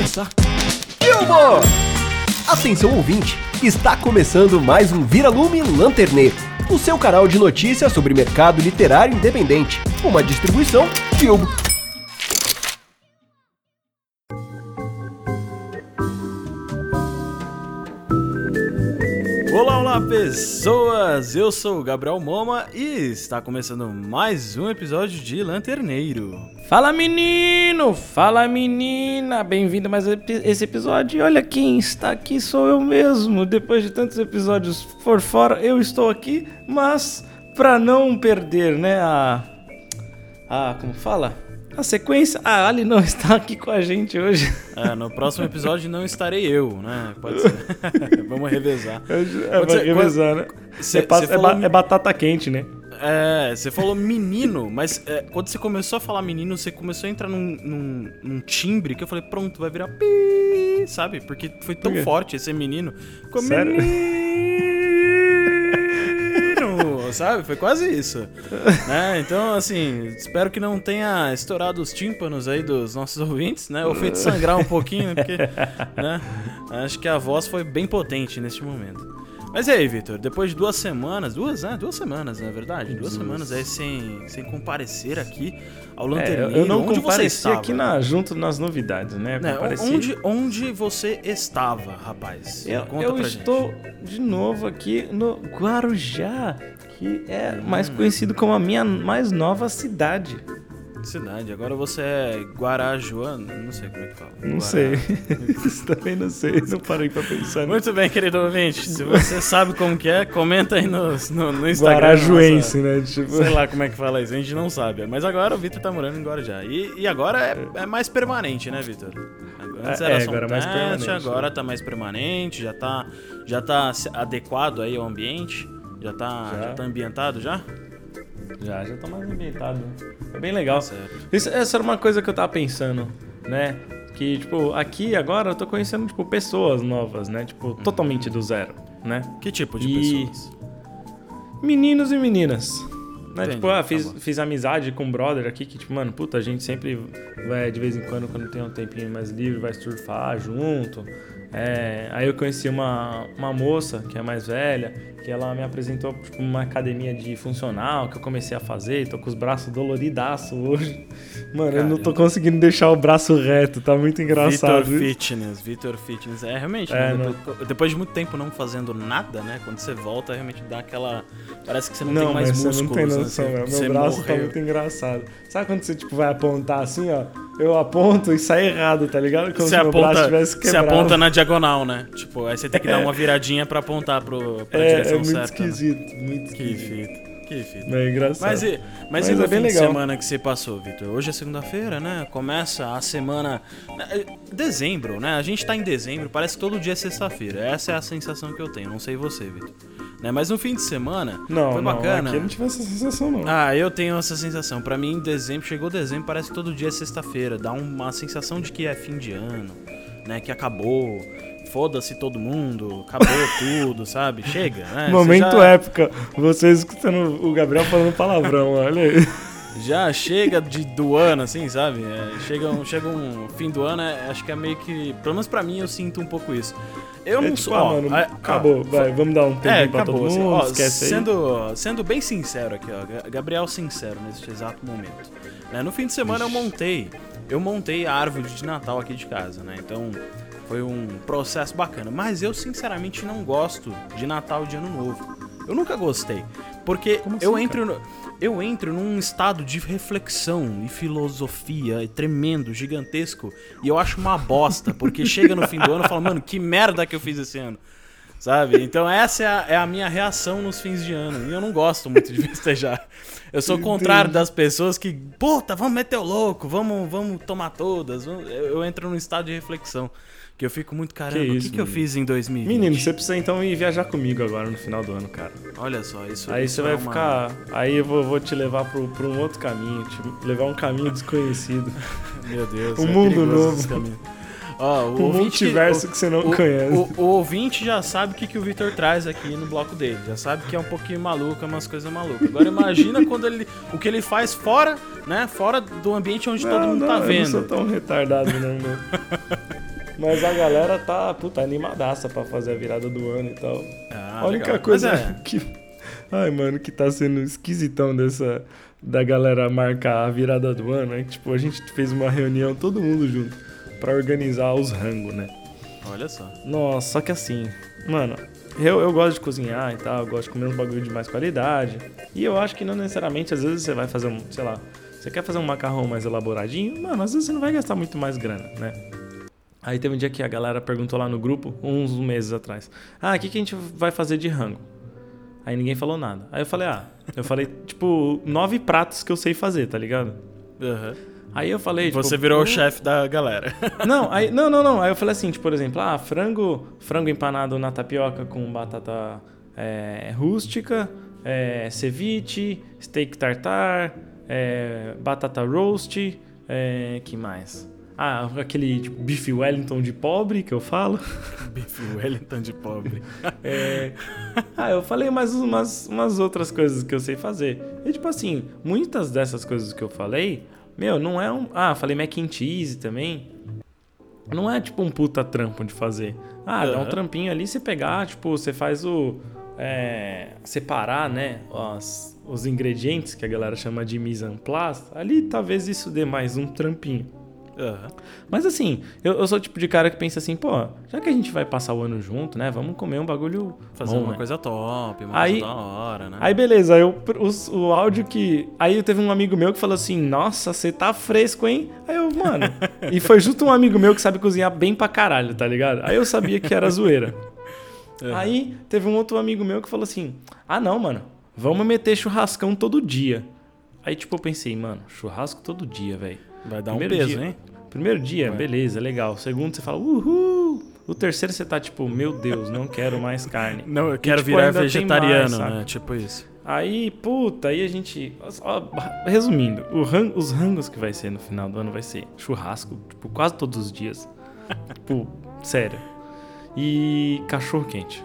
começar. Atenção ouvinte, está começando mais um Vira-Lume Lanterneiro, o seu canal de notícias sobre mercado literário independente, uma distribuição Filmo. Pessoas! Eu sou o Gabriel Moma e está começando mais um episódio de Lanterneiro. Fala menino, fala menina, bem-vindo a mais esse episódio. E olha quem está aqui, sou eu mesmo. Depois de tantos episódios por fora, eu estou aqui, mas para não perder, né, a a como fala? A sequência, a Ali não está aqui com a gente hoje. É, no próximo episódio não estarei eu, né? Pode ser. Vamos revezar. É, vai revezar, né? Cê, é, é, falou... é, batata quente, né? É, você falou menino, mas é, quando você começou a falar menino, você começou a entrar num, num, num, timbre que eu falei, pronto, vai virar pi, sabe? Porque foi tão forte esse menino. Ficou Sério? menino sabe? Foi quase isso. né? Então, assim, espero que não tenha estourado os tímpanos aí dos nossos ouvintes, né? Ou feito sangrar um pouquinho, porque, né? Acho que a voz foi bem potente neste momento. Mas e aí, Vitor? Depois de duas semanas, duas, né? Duas semanas, na é verdade. Duas semanas aí sem, sem comparecer aqui ao Lanterneiro. É, eu não onde compareci você aqui na, junto nas novidades, né? né onde, onde você estava, rapaz? Eu, eu estou gente. de novo aqui no Guarujá, que é mais conhecido como a minha mais nova cidade. Cidade, agora você é Guarajuano, não sei como é que fala. Não Guará. sei, também não sei, não parei pra pensar. Muito bem, querido ouvinte, se você sabe como que é, comenta aí no, no, no Instagram. Guarajuense, nossa, né? Tipo... Sei lá como é que fala isso, a gente não sabe. Mas agora o Vitor tá morando em Guarujá. E, e agora é, é mais permanente, né, Vitor? Antes é, era é, agora mais permanente. Agora né? tá mais permanente, já tá, já tá adequado aí ao ambiente. Já tá, já. já tá ambientado já? Já, já tá mais ambientado. É bem legal. Isso, essa era uma coisa que eu tava pensando, né? Que, tipo, aqui agora eu tô conhecendo, tipo, pessoas novas, né? Tipo, totalmente do zero, né? Que tipo de e... pessoas? Meninos e meninas. Né? Tipo, ah, fiz, tá fiz amizade com um brother aqui que, tipo, mano, puta, a gente sempre vai, de vez em quando, quando tem um tempinho mais livre, vai surfar junto. É, aí eu conheci uma, uma moça que é mais velha, que ela me apresentou tipo, uma academia de funcional que eu comecei a fazer, tô com os braços doloridaço hoje. Mano, Caramba. eu não tô conseguindo deixar o braço reto, tá muito engraçado. Vitor Fitness, Vitor Fitness. É, realmente, é, né? depois, depois, de muito tempo não fazendo nada, né? Quando você volta, realmente dá aquela... Parece que você não, não tem mais músculos. Não, você não tem né? noção, Meu braço tá morreu. tá muito engraçado. Sabe quando você tipo, vai apontar assim, ó? Eu aponto e sai errado, tá ligado? Como você se aponta, meu braço tivesse quebrado. Você aponta na diagonal, né? Tipo, aí você tem que dar uma viradinha pra apontar pro, pra é, direção é muito certa. Né? Esquisito, né? Muito esquisito. Que fita. É engraçado. Mas e, mas, mas e no é fim de semana que você passou, Vitor? Hoje é segunda-feira, né? Começa a semana. Né, dezembro, né? A gente tá em dezembro, parece que todo dia é sexta-feira. Essa é a sensação que eu tenho. Não sei você, Vitor. Né? Mas no fim de semana não, foi bacana. Não, aqui eu não tive essa sensação, não. Ah, eu tenho essa sensação. Para mim, dezembro, chegou dezembro, parece que todo dia é sexta-feira. Dá uma sensação de que é fim de ano, né? Que acabou foda-se todo mundo, acabou tudo, sabe? Chega, né? Momento já... época. Vocês escutando o Gabriel falando palavrão, olha aí. Já chega de, do ano, assim, sabe? É, chega, um, chega um fim do ano, é, acho que é meio que. Pelo menos pra mim, eu sinto um pouco isso. Eu é, não tipo, sou. Ah, mano, a, acabou, vai, vamos dar um tempo é, pra acabou, todo mundo, assim, ó, esquece sendo, aí. Sendo bem sincero aqui, ó, Gabriel sincero nesse exato momento. Né? No fim de semana Ixi. eu montei. Eu montei a árvore de Natal aqui de casa, né? Então foi um processo bacana. Mas eu, sinceramente, não gosto de Natal e de Ano Novo. Eu nunca gostei. Porque assim, eu entro no, eu entro num estado de reflexão e filosofia tremendo, gigantesco, e eu acho uma bosta, porque chega no fim do ano e falo, mano, que merda que eu fiz esse ano. Sabe? Então essa é a, é a, minha reação nos fins de ano. E eu não gosto muito de festejar. Eu sou o contrário das pessoas que, puta, vamos meter o louco, vamos, vamos tomar todas. Eu, eu entro num estado de reflexão. Que eu fico muito, caramba, que o que, que eu fiz em 2020? Menino, você precisa então ir viajar comigo agora no final do ano, cara. Olha só, isso Aí isso você vai é uma... ficar. Aí eu vou, vou te levar pro um outro caminho, te levar um caminho desconhecido. Meu Deus, um é mundo novo. Ó, o um multiverso que, que, você não o, conhece. O, o, ouvinte já sabe o que, que o Victor traz aqui no bloco dele. Já sabe que é um pouquinho maluco, é umas coisas malucas. Agora imagina quando ele. O que ele faz fora, né? Fora do ambiente onde não, todo mundo não, tá vendo. Eu não sou tão retardado, não, meu. Mas a galera tá, puta, animadaça pra fazer a virada do ano e tal. Ah, a única legal. coisa é. que. Ai, mano, que tá sendo esquisitão dessa. Da galera marcar a virada do ano é que, tipo, a gente fez uma reunião, todo mundo junto, pra organizar os rangos, né? Olha só. Nossa, só que assim, mano, eu, eu gosto de cozinhar e tal, eu gosto de comer uns bagulho de mais qualidade. E eu acho que não necessariamente, às vezes você vai fazer um, sei lá, você quer fazer um macarrão mais elaboradinho, mano, às vezes você não vai gastar muito mais grana, né? Aí teve um dia que a galera perguntou lá no grupo, uns meses atrás, ah, o que, que a gente vai fazer de rango? Aí ninguém falou nada. Aí eu falei, ah, eu falei, tipo, nove pratos que eu sei fazer, tá ligado? Aham. Aí eu falei, tipo, Você virou pô, o chefe da galera. não, aí, não, não, não. Aí eu falei assim, tipo, por exemplo, ah, frango, frango empanado na tapioca com batata é, rústica, é, ceviche, steak tartar, é, batata roast, é, que mais? Ah, aquele tipo, bife Wellington de pobre que eu falo. Bife Wellington de pobre. É, Ah, eu falei mais umas, umas outras coisas que eu sei fazer. E tipo assim, muitas dessas coisas que eu falei, meu, não é um. Ah, falei mac and cheese também. Não é tipo um puta trampo de fazer. Ah, dá um trampinho ali, você pegar, tipo, você faz o. é, separar, né? Os, os ingredientes que a galera chama de mise en place. Ali talvez isso dê mais um trampinho. Aham. Mas assim, eu, eu sou o tipo de cara que pensa assim, pô, já que a gente vai passar o ano junto, né? Vamos comer um bagulho. Fazer bom, uma né? coisa top, uma Aí- coisa da hora, né? Aí beleza, eu, os- o áudio que. Aí teve um amigo meu que falou assim: Nossa, você tá fresco, hein? Aí eu, mano. e foi justo um amigo meu que sabe cozinhar bem pra caralho, tá ligado? Aí eu sabia que era zoeira. Aham. Aí teve um outro amigo meu que falou assim: Ah, não, mano, vamos meter churrascão todo dia. Aí tipo eu pensei, mano, churrasco todo dia, velho. Vai dar um peso, dia. hein? Primeiro dia, Vai. beleza, legal. Segundo você fala, uhul. O terceiro você tá tipo, meu Deus, não quero mais carne. Não, eu quero tipo, virar vegetariano, mais, né? Tipo isso. Aí, puta, aí a gente. ó, resumindo, os rangos que vai ser no final do ano vai ser churrasco, tipo, quase todos os dias. tipo, sério. E cachorro quente.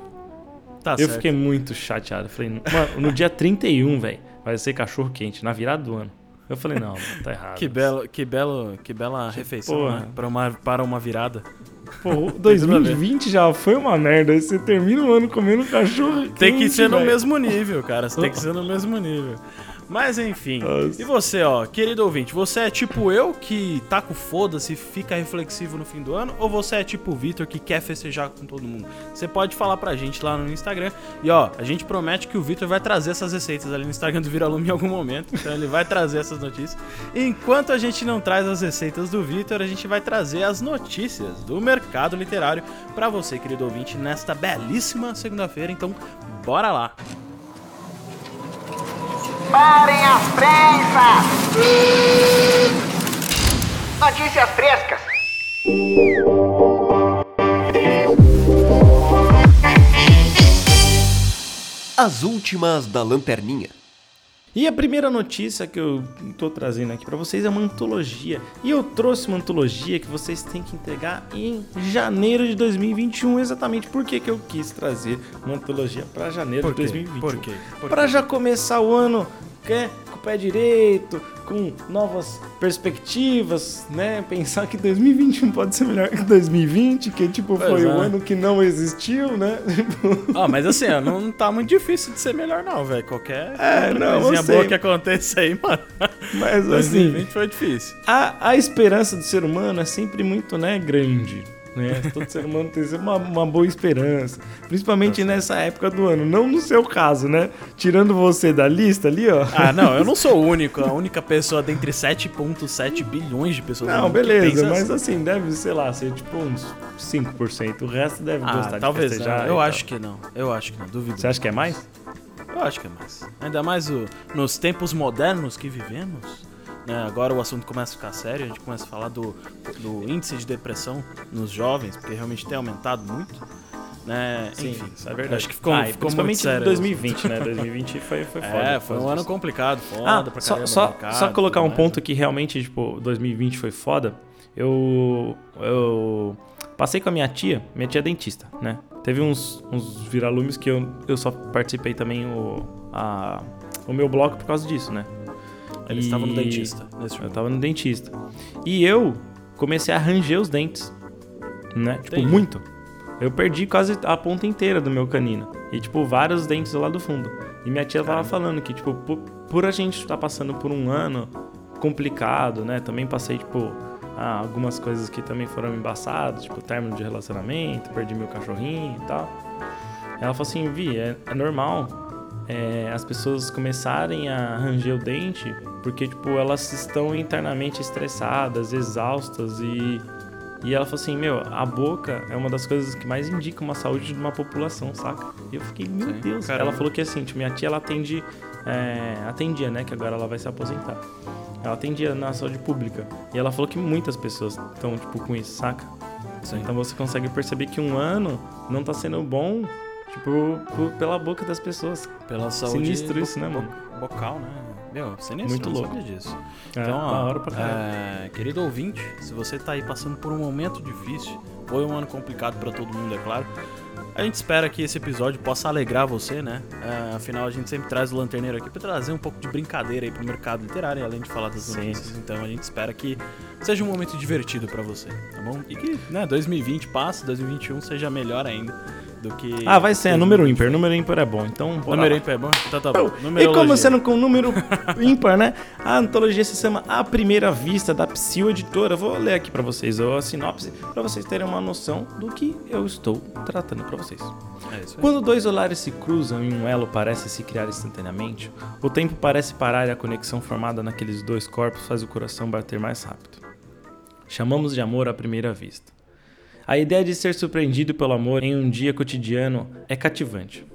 Tá eu certo. fiquei muito chateado. Falei, mano, no dia 31, velho, vai ser cachorro quente, na virada do ano. Eu falei, não, tá errado. Que belo, que belo, que bela refeição, porra. né? Para uma, para uma virada. Pô, o tudo a ver. 2020 já foi uma merda. Aí Você termina o ano comendo cachorro quente. Tem que ser no mesmo nível, cara. Você tem que ser no mesmo nível. Mas enfim. Nossa. E você, ó, querido ouvinte, você é tipo eu que tá com foda-se e fica reflexivo no fim do ano? Ou você é tipo o Vitor que quer festejar com todo mundo? Você pode falar pra gente lá no Instagram. E ó, a gente promete que o Vitor vai trazer essas receitas ali no Instagram do Viralume em algum momento. Então ele vai trazer essas notícias. Enquanto a gente não traz as receitas do Vitor, a gente vai trazer as notícias do mercado literário pra você, querido ouvinte, nesta belíssima segunda-feira. Então, bora lá. Parem as prensas! Notícias frescas! As últimas da lanterninha. E a primeira notícia que eu tô trazendo aqui pra vocês é uma antologia. E eu trouxe uma antologia que vocês têm que entregar em janeiro de 2021. Exatamente por que eu quis trazer uma antologia pra janeiro de 2021. Por quê? Por Pra quê? já começar o ano né, com o pé direito, com novas perspectivas, né? Pensar que 2021 pode ser melhor que 2020, que tipo Pois foi é. o ano que não existiu, né? Ah, mas assim, não tá muito difícil de ser melhor, não, velho. Qualquer É, não, coisinha boa que aconteça aí, mano. Mas assim, 2020 foi difícil. a, a esperança do ser humano é sempre muito, né, grande. Né? Todo ser humano tem sempre uma, uma boa esperança. Principalmente nessa época do ano. Não no seu caso, né? Tirando você da lista ali, ó. Ah, não, eu não sou o único. A única pessoa dentre 7,7 bilhões de pessoas. Não, beleza, mas assim. assim, deve, sei lá, ser tipo uns 5%. O resto deve Ah, gostar talvez de não. festejar. Eu e acho que não. Eu acho que não. Duvido. Você acha que é mais? Eu acho que é mais. Ainda mais o- nos tempos modernos que vivemos. Né? Agora o assunto começa a ficar sério, a gente começa a falar do, do índice de depressão nos jovens, porque realmente tem aumentado muito. Né? Enfim, isso é verdade. Acho que ficou, Ah, ficou muito sério. em 2020, né? 2020 foi, foi foda. É, foi um ano complicado, foda Ah, pra só, só, mercado, só colocar um mais. ponto que realmente, tipo, 2020 foi foda. Eu, eu passei com a minha tia, minha tia é dentista, né? Teve uns, uns viralumes que eu, eu só participei também o, a, o meu bloco por causa disso, né? Ele E- estava no dentista. Nesse Eu momento. tava no dentista. E eu comecei a ranger os dentes. né? Tipo, Entendi. muito. Eu perdi quase a ponta inteira do meu canino. E, tipo, vários dentes lá do fundo. E minha tia tava falando que, tipo, por, por a gente estar passando por um ano complicado, né? Também passei, tipo, ah, algumas coisas que também foram embaçadas, tipo, término de relacionamento, perdi meu cachorrinho e tal. Ela falou assim, Vi, é, é normal é, as pessoas começarem a ranger o dente porque, tipo, elas estão internamente estressadas, exaustas e... E ela falou assim, meu, a boca é uma das coisas que mais indica uma saúde de uma população, saca? E eu fiquei, meu Sim, Deus. caramba. Ela falou que assim, tipo, minha tia, ela atende... é, atendia, né? Que agora ela vai se aposentar. Ela atendia na saúde pública. E ela falou que muitas pessoas estão, tipo, com isso, saca? Sim. Então você consegue perceber que um ano não tá sendo bom, tipo, por- pela boca das pessoas. Pela saúde Sinistro isso, né, mano? bocal, né? Meu, sinistro, Muito louco. disso. É, Então, ó, hora pra é, querido ouvinte, se você tá aí passando por um momento difícil, foi um ano complicado pra todo mundo, é claro. A gente espera que esse episódio possa alegrar você, né? É, afinal, a gente sempre traz o Lanterneiro aqui pra trazer um pouco de brincadeira aí pro mercado literário, além de falar das Sim. notícias. Então, a gente espera que seja um momento divertido pra você, tá bom? E que, né, 2020 passe, 2021 seja melhor ainda do que... Ah, vai ser, é número ímpar. Número ímpar é bom, então... bora Número lá. ímpar é bom? Então tá bom. E Numerologia. como sendo com número ímpar, né? A antologia se chama A Primeira Vista, da Psyu Editora. Vou ler aqui pra vocês a sinopse, pra vocês terem uma noção do que eu estou tratando pra vocês. É isso aí. Quando dois olares se cruzam e um elo parece se criar instantaneamente, o tempo parece parar e a conexão formada naqueles dois corpos faz o coração bater mais rápido. Chamamos de amor à primeira vista. A ideia de ser surpreendido pelo amor em um dia cotidiano é cativante.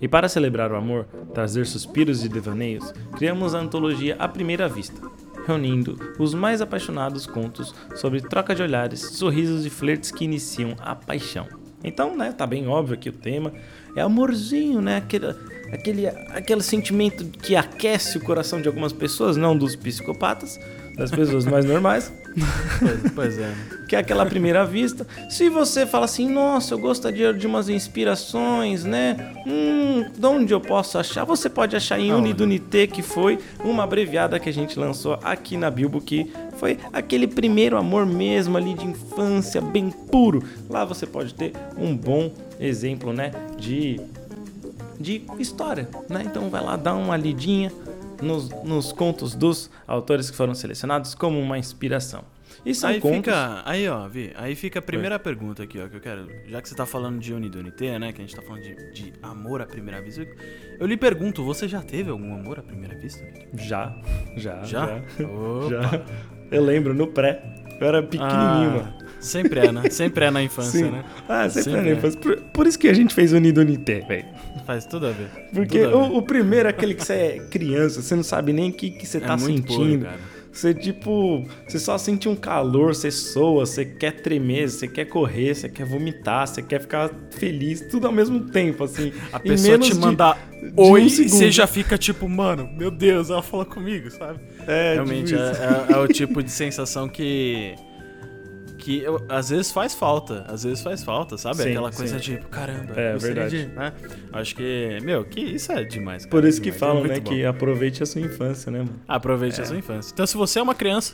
E para celebrar o amor, trazer suspiros e devaneios, criamos a antologia À Primeira Vista, reunindo os mais apaixonados contos sobre troca de olhares, sorrisos e flertes que iniciam a paixão. Então, né, tá bem óbvio que o tema é amorzinho, né? Aquele, aquele, aquele sentimento que aquece o coração de algumas pessoas, não dos psicopatas, das pessoas mais normais Pois, pois é. né? que é aquela primeira vista. Se você fala assim, nossa, eu gostaria de umas inspirações, né? Hum, de onde eu posso achar? Você pode achar em? Unidunité, que foi uma abreviada que a gente lançou aqui na Bilbo, que foi aquele primeiro amor mesmo ali de infância, bem puro. Lá você pode ter um bom exemplo, né? De de história, né? Então vai lá dar uma lidinha nos, nos contos dos autores que foram selecionados como uma inspiração. E são aí contos... fica. Aí, ó, Vi, aí fica a primeira pergunta aqui, ó, que eu quero. Já que você tá falando de Unidunité, né? Que a gente tá falando de, de amor à primeira vista. Eu lhe pergunto, você já teve algum amor à primeira vista? Já, já, Já? já. Já. Eu lembro, no pré. Eu era pequenininho, Ah, mano. Sempre é, né? Sempre é na infância, Sim. né? Ah, sempre, Sempre era é. infância. Por, por isso que a gente fez Unidunité, velho. Faz tudo a ver. Porque a ver. o, o primeiro é aquele que você é criança, você não sabe nem o que, que você É tá sentindo. cara. Você, tipo, você só sente um calor, você soa, você quer tremer, você quer correr, você quer vomitar, você quer ficar feliz, tudo ao mesmo tempo, assim. A Em pessoa te manda de oi um e você já fica tipo, mano, meu Deus, ela fala comigo, sabe? É, Realmente tipo é, é- é o tipo de sensação que. Que eu- às vezes faz falta, às vezes faz falta, sabe? Sim, Aquela coisa sim. tipo, caramba, É, verdade. de, né? Acho que, meu, que isso é demais. cara, Por isso que demais, falam, é né, bom. que aproveite a sua infância, né, mano? Aproveite a sua infância. Então, se você é uma criança,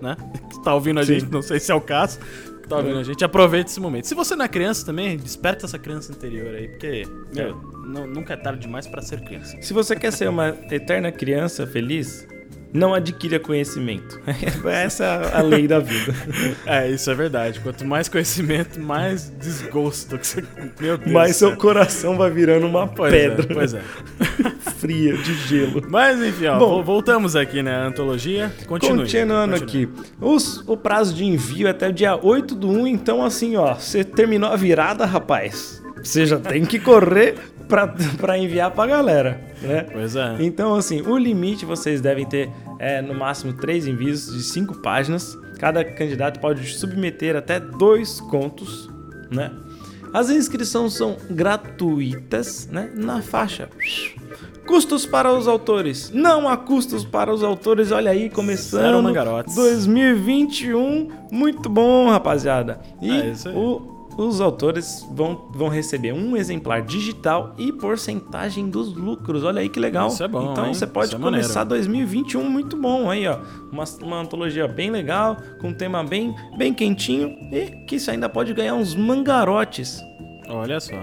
né, que tá ouvindo a Sim. gente, não sei se é o caso, que tá ouvindo a gente, aproveite esse momento. Se você não é criança também, desperta essa criança interior aí, porque, meu, nu- nunca é tarde demais pra ser criança. Se você quer ser uma eterna criança feliz, não adquira conhecimento. Essa é a lei da vida. É, isso é verdade. Quanto mais conhecimento, mais desgosto que você. Meu Deus. Do seu coração vai virando uma Pois pedra é, pois é. fria de gelo. Mas enfim, ó, Bom. vo- voltamos aqui na antologia. Continue. Continuando continue. aqui. Os- o prazo de envio é até o dia 8 do 1, então assim, ó, você terminou a virada, rapaz. Você já tem que correr pra, pra enviar pra galera, né? Pois é. Então, assim, o limite vocês devem ter é no máximo três envios de cinco páginas. Cada candidato pode submeter até dois contos, né? As inscrições são gratuitas, né? Na faixa. Custos para os autores. Não há custos para os autores. Olha aí, começando mangarotes. 2021. Muito bom, rapaziada. E É o os autores vão, vão receber um exemplar digital e porcentagem dos lucros. Olha aí que legal. Isso é bom, Então hein? você pode é começar maneiro. 2021 muito bom aí, ó. Uma, uma antologia bem legal, com um tema bem, bem quentinho e que isso ainda pode ganhar uns mangarotes. Olha só.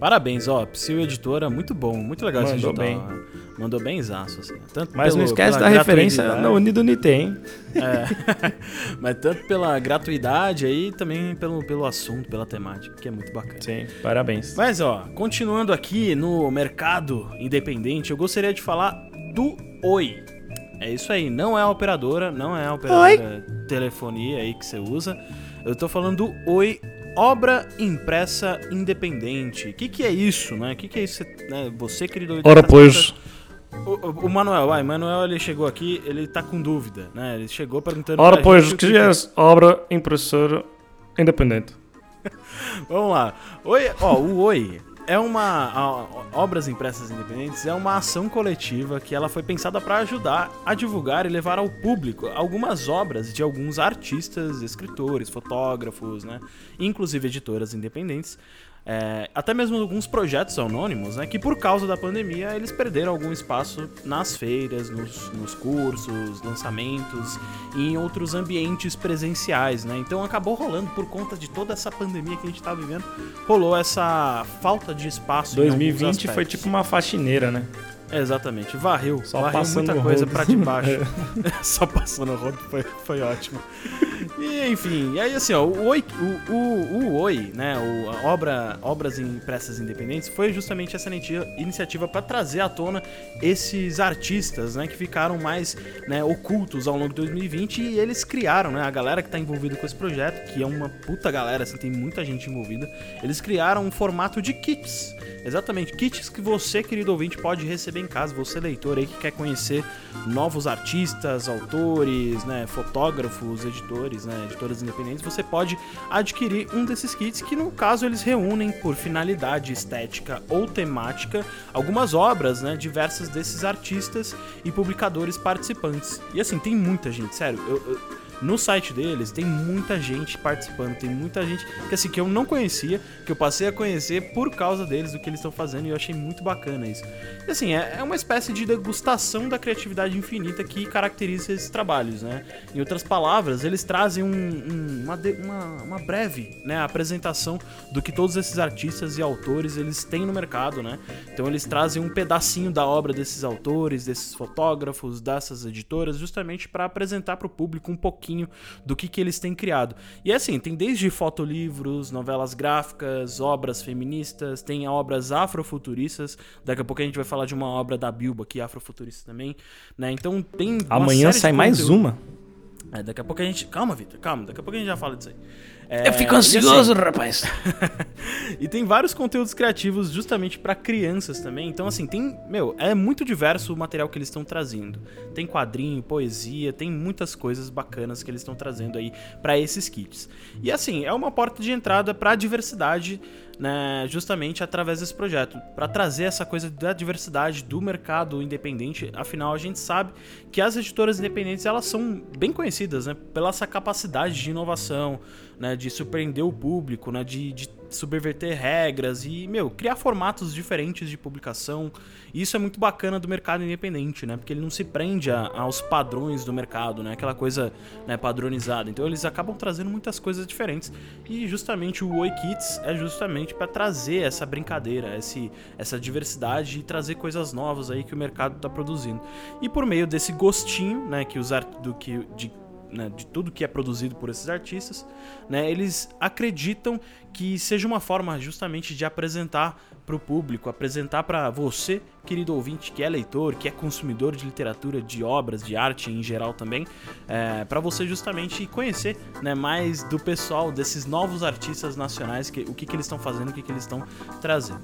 Parabéns, ó. Psyu Editora, muito bom, muito legal esse Mandou edital. bem. Mandou bem exaço, assim. Tanto Mas não pelo- esquece pela da referência no Unido Unite, hein? É. Mas tanto pela gratuidade aí, também pelo, pelo assunto, pela temática, que é muito bacana. Sim, parabéns. Mas ó, continuando aqui no mercado independente, eu gostaria de falar do Oi. É isso aí, não é a operadora, não é a operadora telefonia aí que você usa. Eu tô falando do Oi Obra Impressa Independente. O que, que é isso, né? O que, que é isso, né? Você, querido... Ora, tá pois. O, o- o Manuel, vai, Manuel ele chegou aqui, ele tá com dúvida, né? Ele chegou perguntando Ora, pois, o que é obra impressora independente? Vamos lá. Oi, ó, o Oi é uma a- obras impressas independentes é uma ação coletiva que ela foi pensada para ajudar a divulgar e levar ao público algumas obras de alguns artistas, escritores, fotógrafos, né, inclusive editoras independentes. É, até mesmo alguns projetos anônimos, né? Que por causa da pandemia eles perderam algum espaço nas feiras, nos, nos cursos, lançamentos e em outros ambientes presenciais, né? Então acabou rolando por conta de toda essa pandemia que a gente tá vivendo, rolou essa falta de espaço. em alguns 2020 foi tipo uma faxineira, né? É, exatamente, varreu, Só varreu muita coisa pra debaixo. Só passando o rodo foi, foi ótimo. E enfim, e aí assim, ó, o Oi, o, o, o Oi, né, o, a obra, obras impressas independentes foi justamente essa iniciativa para trazer à tona esses artistas, né, que ficaram mais, né, ocultos ao longo de 2020 e eles criaram, né, a galera que tá envolvida com esse projeto, que é uma puta galera, assim, tem muita gente envolvida, eles criaram um formato de kits. Exatamente, kits que você, querido ouvinte, pode receber em casa, você leitor aí que quer conhecer novos artistas, autores, né, fotógrafos, editores, né, editoras independentes, você pode adquirir um desses kits que no caso eles reúnem por finalidade estética ou temática algumas obras, né, diversas desses artistas e publicadores participantes. E assim, tem muita gente, sério, eu- eu- no site deles tem muita gente participando, tem muita gente que assim que eu não conhecia, que eu passei a conhecer por causa deles, do que eles estão fazendo, e eu achei muito bacana isso. E assim, é, é uma espécie de degustação da criatividade infinita que caracteriza esses trabalhos, né? Em outras palavras, eles trazem um- um- uma, uma, uma breve né, apresentação do que todos esses artistas e autores eles têm no mercado, né? Então eles trazem um pedacinho da obra desses autores, desses fotógrafos, dessas editoras, justamente para apresentar para o público um pouquinho do que, que eles têm criado. E assim, tem desde fotolivros, novelas gráficas, obras feministas, tem obras afrofuturistas. Daqui a pouco a gente vai falar de uma obra da Bilba aqui, afrofuturista também, né? Então tem Amanhã sai mais uma. É, daqui a pouco a gente. Calma, Vitor, calma. Daqui a pouco a gente já fala disso aí. É, Eu fico e assim, ansioso, rapaz. e tem vários conteúdos criativos justamente pra crianças também. Então, assim, tem. Meu, é muito diverso o material que eles estão trazendo. Tem quadrinho, poesia, tem muitas coisas bacanas que eles estão trazendo aí pra esses kits. E assim, é uma porta de entrada pra diversidade, né? Justamente através desse projeto. Pra trazer essa coisa da diversidade do mercado independente. Afinal, a gente sabe que as editoras independentes elas são bem conhecidas, né? Pela essa capacidade de inovação, né? De surpreender o público, né? De, de subverter regras e, meu, criar formatos diferentes de publicação. E isso é muito bacana do mercado independente, né? Porque ele não se prende a- aos padrões do mercado, né? Aquela coisa né, padronizada. Então eles acabam trazendo muitas coisas diferentes. E justamente o Oi Kids é justamente para trazer essa brincadeira, esse, essa diversidade e trazer coisas novas aí que o mercado está produzindo. E por meio desse gostinho, né, que os art... do que de né, de tudo que é produzido por esses artistas, né, eles acreditam que seja uma forma justamente de apresentar para o público, apresentar para você, querido ouvinte, que é leitor, que é consumidor de literatura, de obras, de arte em geral também, para você justamente conhecer né, mais do pessoal, desses novos artistas nacionais, que, o que, que eles estão fazendo, o que, que eles estão trazendo.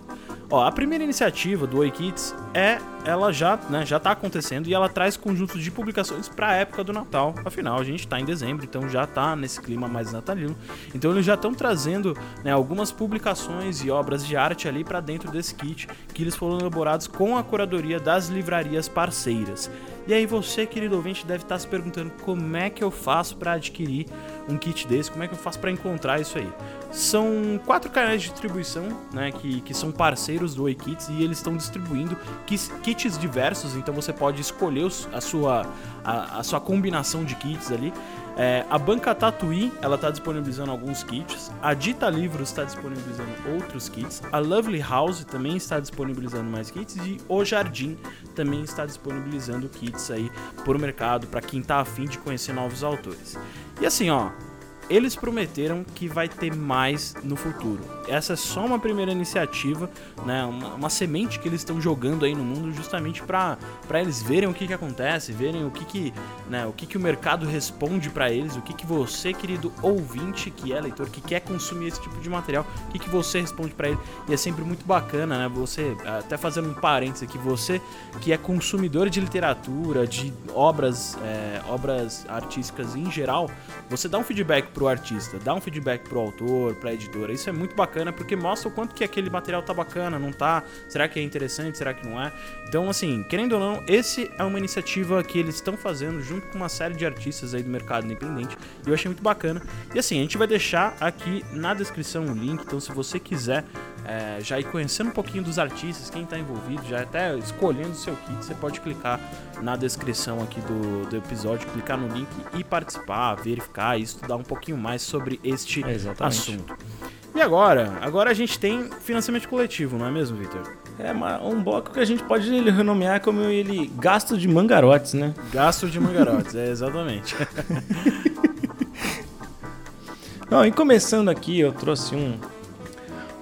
Ó, a primeira iniciativa do Oi Kids é, ela já, né, já tá acontecendo e ela traz conjuntos de publicações para a época do Natal. Afinal, a gente tá em dezembro, então já tá nesse clima mais natalino. Então eles já estão trazendo, né, algumas publicações e obras de arte ali para dentro desse kit que eles foram elaborados com a curadoria das livrarias parceiras. E aí você, querido ouvinte, deve estar se perguntando como é que eu faço para adquirir um kit desse, como é que eu faço para encontrar isso aí. São quatro canais de distribuição, né, que, que são parceiros do Kits e eles estão distribuindo kits, kits, diversos, então você pode escolher a sua, a, a sua combinação de kits ali. É, a Banca Tatuí, ela está disponibilizando alguns kits. A Dita Livros está disponibilizando outros kits. A Lovely House também está disponibilizando mais kits. E o Jardim também está disponibilizando kits aí por mercado para quem está afim de conhecer novos autores. E assim, ó, eles prometeram que vai ter mais no futuro. Essa é só uma primeira iniciativa, né? Uma, uma semente que eles estão jogando aí no mundo justamente para eles verem o que, que acontece, verem o que, que, né, o que, que o mercado responde para eles, o que, que você, querido ouvinte, que é leitor, que quer consumir esse tipo de material, o que, que você responde para ele. E é sempre muito bacana, né? Você, até fazendo um parênteses aqui, você que é consumidor de literatura, de obras, é, obras artísticas em geral, você dá um feedback pro artista, dá um feedback pro autor, pra editora. Isso é muito bacana porque mostra o quanto que aquele material tá bacana, não tá? Será que é interessante? Será que não é? Então, assim, querendo ou não, esse é uma iniciativa que eles estão fazendo junto com uma série de artistas aí do mercado independente. E eu achei muito bacana. E assim, a gente vai deixar aqui na descrição o link, então se você quiser é, já ir conhecendo um pouquinho dos artistas, quem está envolvido, já até escolhendo o seu kit, você pode clicar na descrição aqui do, do episódio, clicar no link e participar, verificar e estudar um pouquinho mais sobre este é assunto. E agora? Agora a gente tem financiamento coletivo, não é mesmo, Victor? É um bloco que a gente pode renomear como ele gasto de mangarotes, né? Gasto de mangarotes, é exatamente. Não, e começando aqui, eu trouxe um,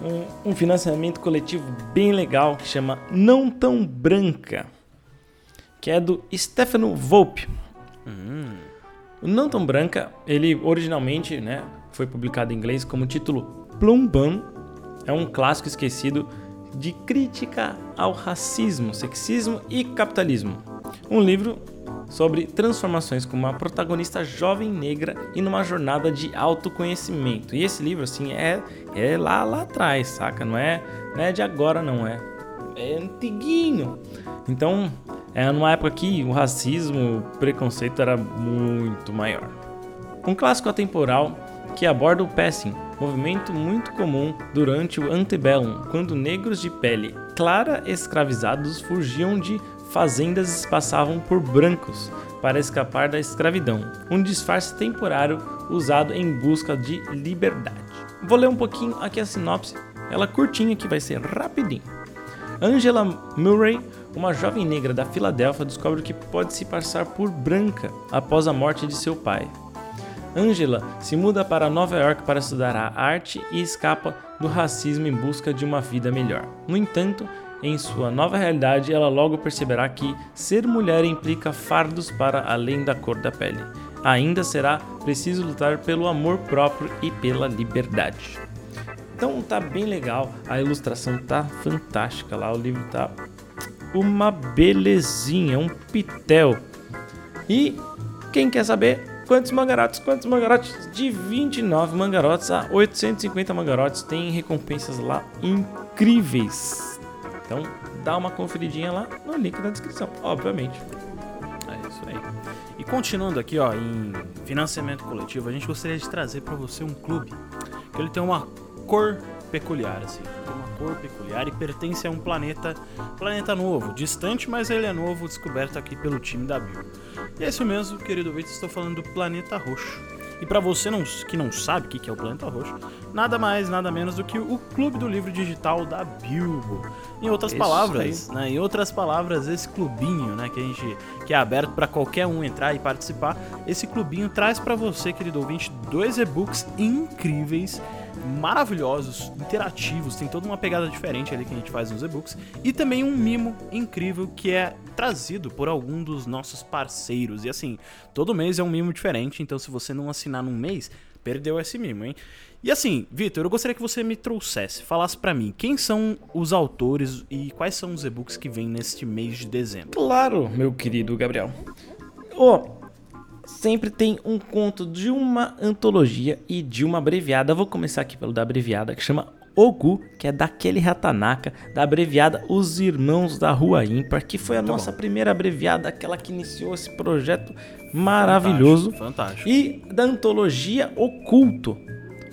um, um financiamento coletivo bem legal que chama Não Tão Branca, que é do Stefano Volpe. Hum. O Não Tão Branca, ele originalmente né, foi publicado em inglês como título Plumbum, é um clássico esquecido de crítica ao racismo, sexismo e capitalismo. Um livro sobre transformações com uma protagonista jovem negra e numa jornada de autoconhecimento. E esse livro, assim, é, é lá, lá atrás, saca? Não é, não é de agora, não é. É antiguinho. Então, é numa época que o racismo, o preconceito era muito maior. Um clássico atemporal que aborda o passing, movimento muito comum durante o antebellum, quando negros de pele clara escravizados fugiam de fazendas passavam por brancos para escapar da escravidão, um disfarce temporário usado em busca de liberdade. Vou ler um pouquinho aqui a sinopse, ela curtinha que vai ser rapidinho. Angela Murray, uma jovem negra da Filadélfia, descobre que pode se passar por branca após a morte de seu pai. Angela se muda para Nova York para estudar a arte e escapa do racismo em busca de uma vida melhor. No entanto, em sua nova realidade, ela logo perceberá que ser mulher implica fardos para além da cor da pele. Ainda será preciso lutar pelo amor próprio e pela liberdade. Então tá bem legal, a ilustração tá fantástica lá, o livro tá uma belezinha, um pitel. E quem quer saber quantos mangarotes? Quantos mangarotes? De 29 mangarotes a 850 mangarotes tem recompensas lá incríveis. Então dá uma conferidinha lá no link da descrição, obviamente. É isso aí. E continuando aqui, ó, em financiamento coletivo, a gente gostaria de trazer para você um clube que ele tem uma cor peculiar, assim, tem uma cor peculiar e pertence a um planeta, planeta novo, distante, mas ele é novo, descoberto aqui pelo time da Bill. E é isso mesmo, querido ouvinte, estou falando do planeta roxo. E para você não, que não sabe o que é o Planeta Roxo, nada mais, nada menos do que o Clube do Livro Digital da Bilbo. Em outras Isso palavras, né, em outras palavras, esse clubinho, né, que a gente que é aberto para qualquer um entrar e participar, esse clubinho traz para você, querido ouvinte, dois e-books incríveis maravilhosos, interativos, tem toda uma pegada diferente ali que a gente faz nos e-books e também um mimo incrível que é trazido por algum dos nossos parceiros. E assim, todo mês é um mimo diferente, então se você não assinar num mês, Perdeu esse mimo, hein? E assim, Vitor, eu gostaria que você me trouxesse, falasse pra mim, quem são os autores e quais são os e-books que vêm neste mês de dezembro? Claro, meu querido Gabriel. Ó, sempre tem um conto de uma antologia e de uma abreviada. Vou começar aqui pelo da abreviada, que chama Ogu, que é daquele Ratanaka, da abreviada Os Irmãos da Rua Ímpar, que foi a Muito nossa bom. primeira abreviada, aquela que iniciou esse projeto maravilhoso. Fantástico. fantástico. E da antologia Oculto.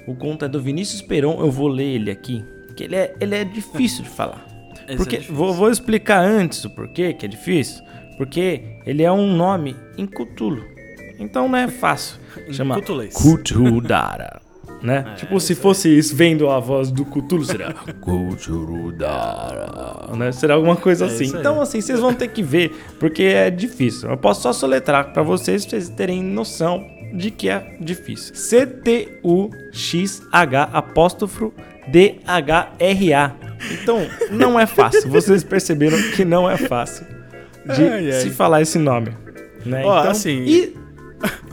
O conto é do Vinícius Peron, eu vou ler ele aqui, que ele é, ele é difícil de falar. Esse Porque é vou, vou explicar antes o porquê que é difícil. Porque ele é um nome em Cthulhu. Então não é fácil. Chama. Cthulhudara. Né? É, tipo, se fosse isso, vendo a voz do Cthulhu, seria Cthulhudara. Né? Será alguma coisa É assim. Então, assim, vocês vão ter que ver, porque é difícil. Eu posso só soletrar pra vocês, pra vocês terem noção de que é difícil. C-T-U-X-H apóstrofo D-H-R-A. Então, não é fácil. Vocês perceberam que não é fácil de Ai, ai. se falar esse nome. Né? Então, assim- E...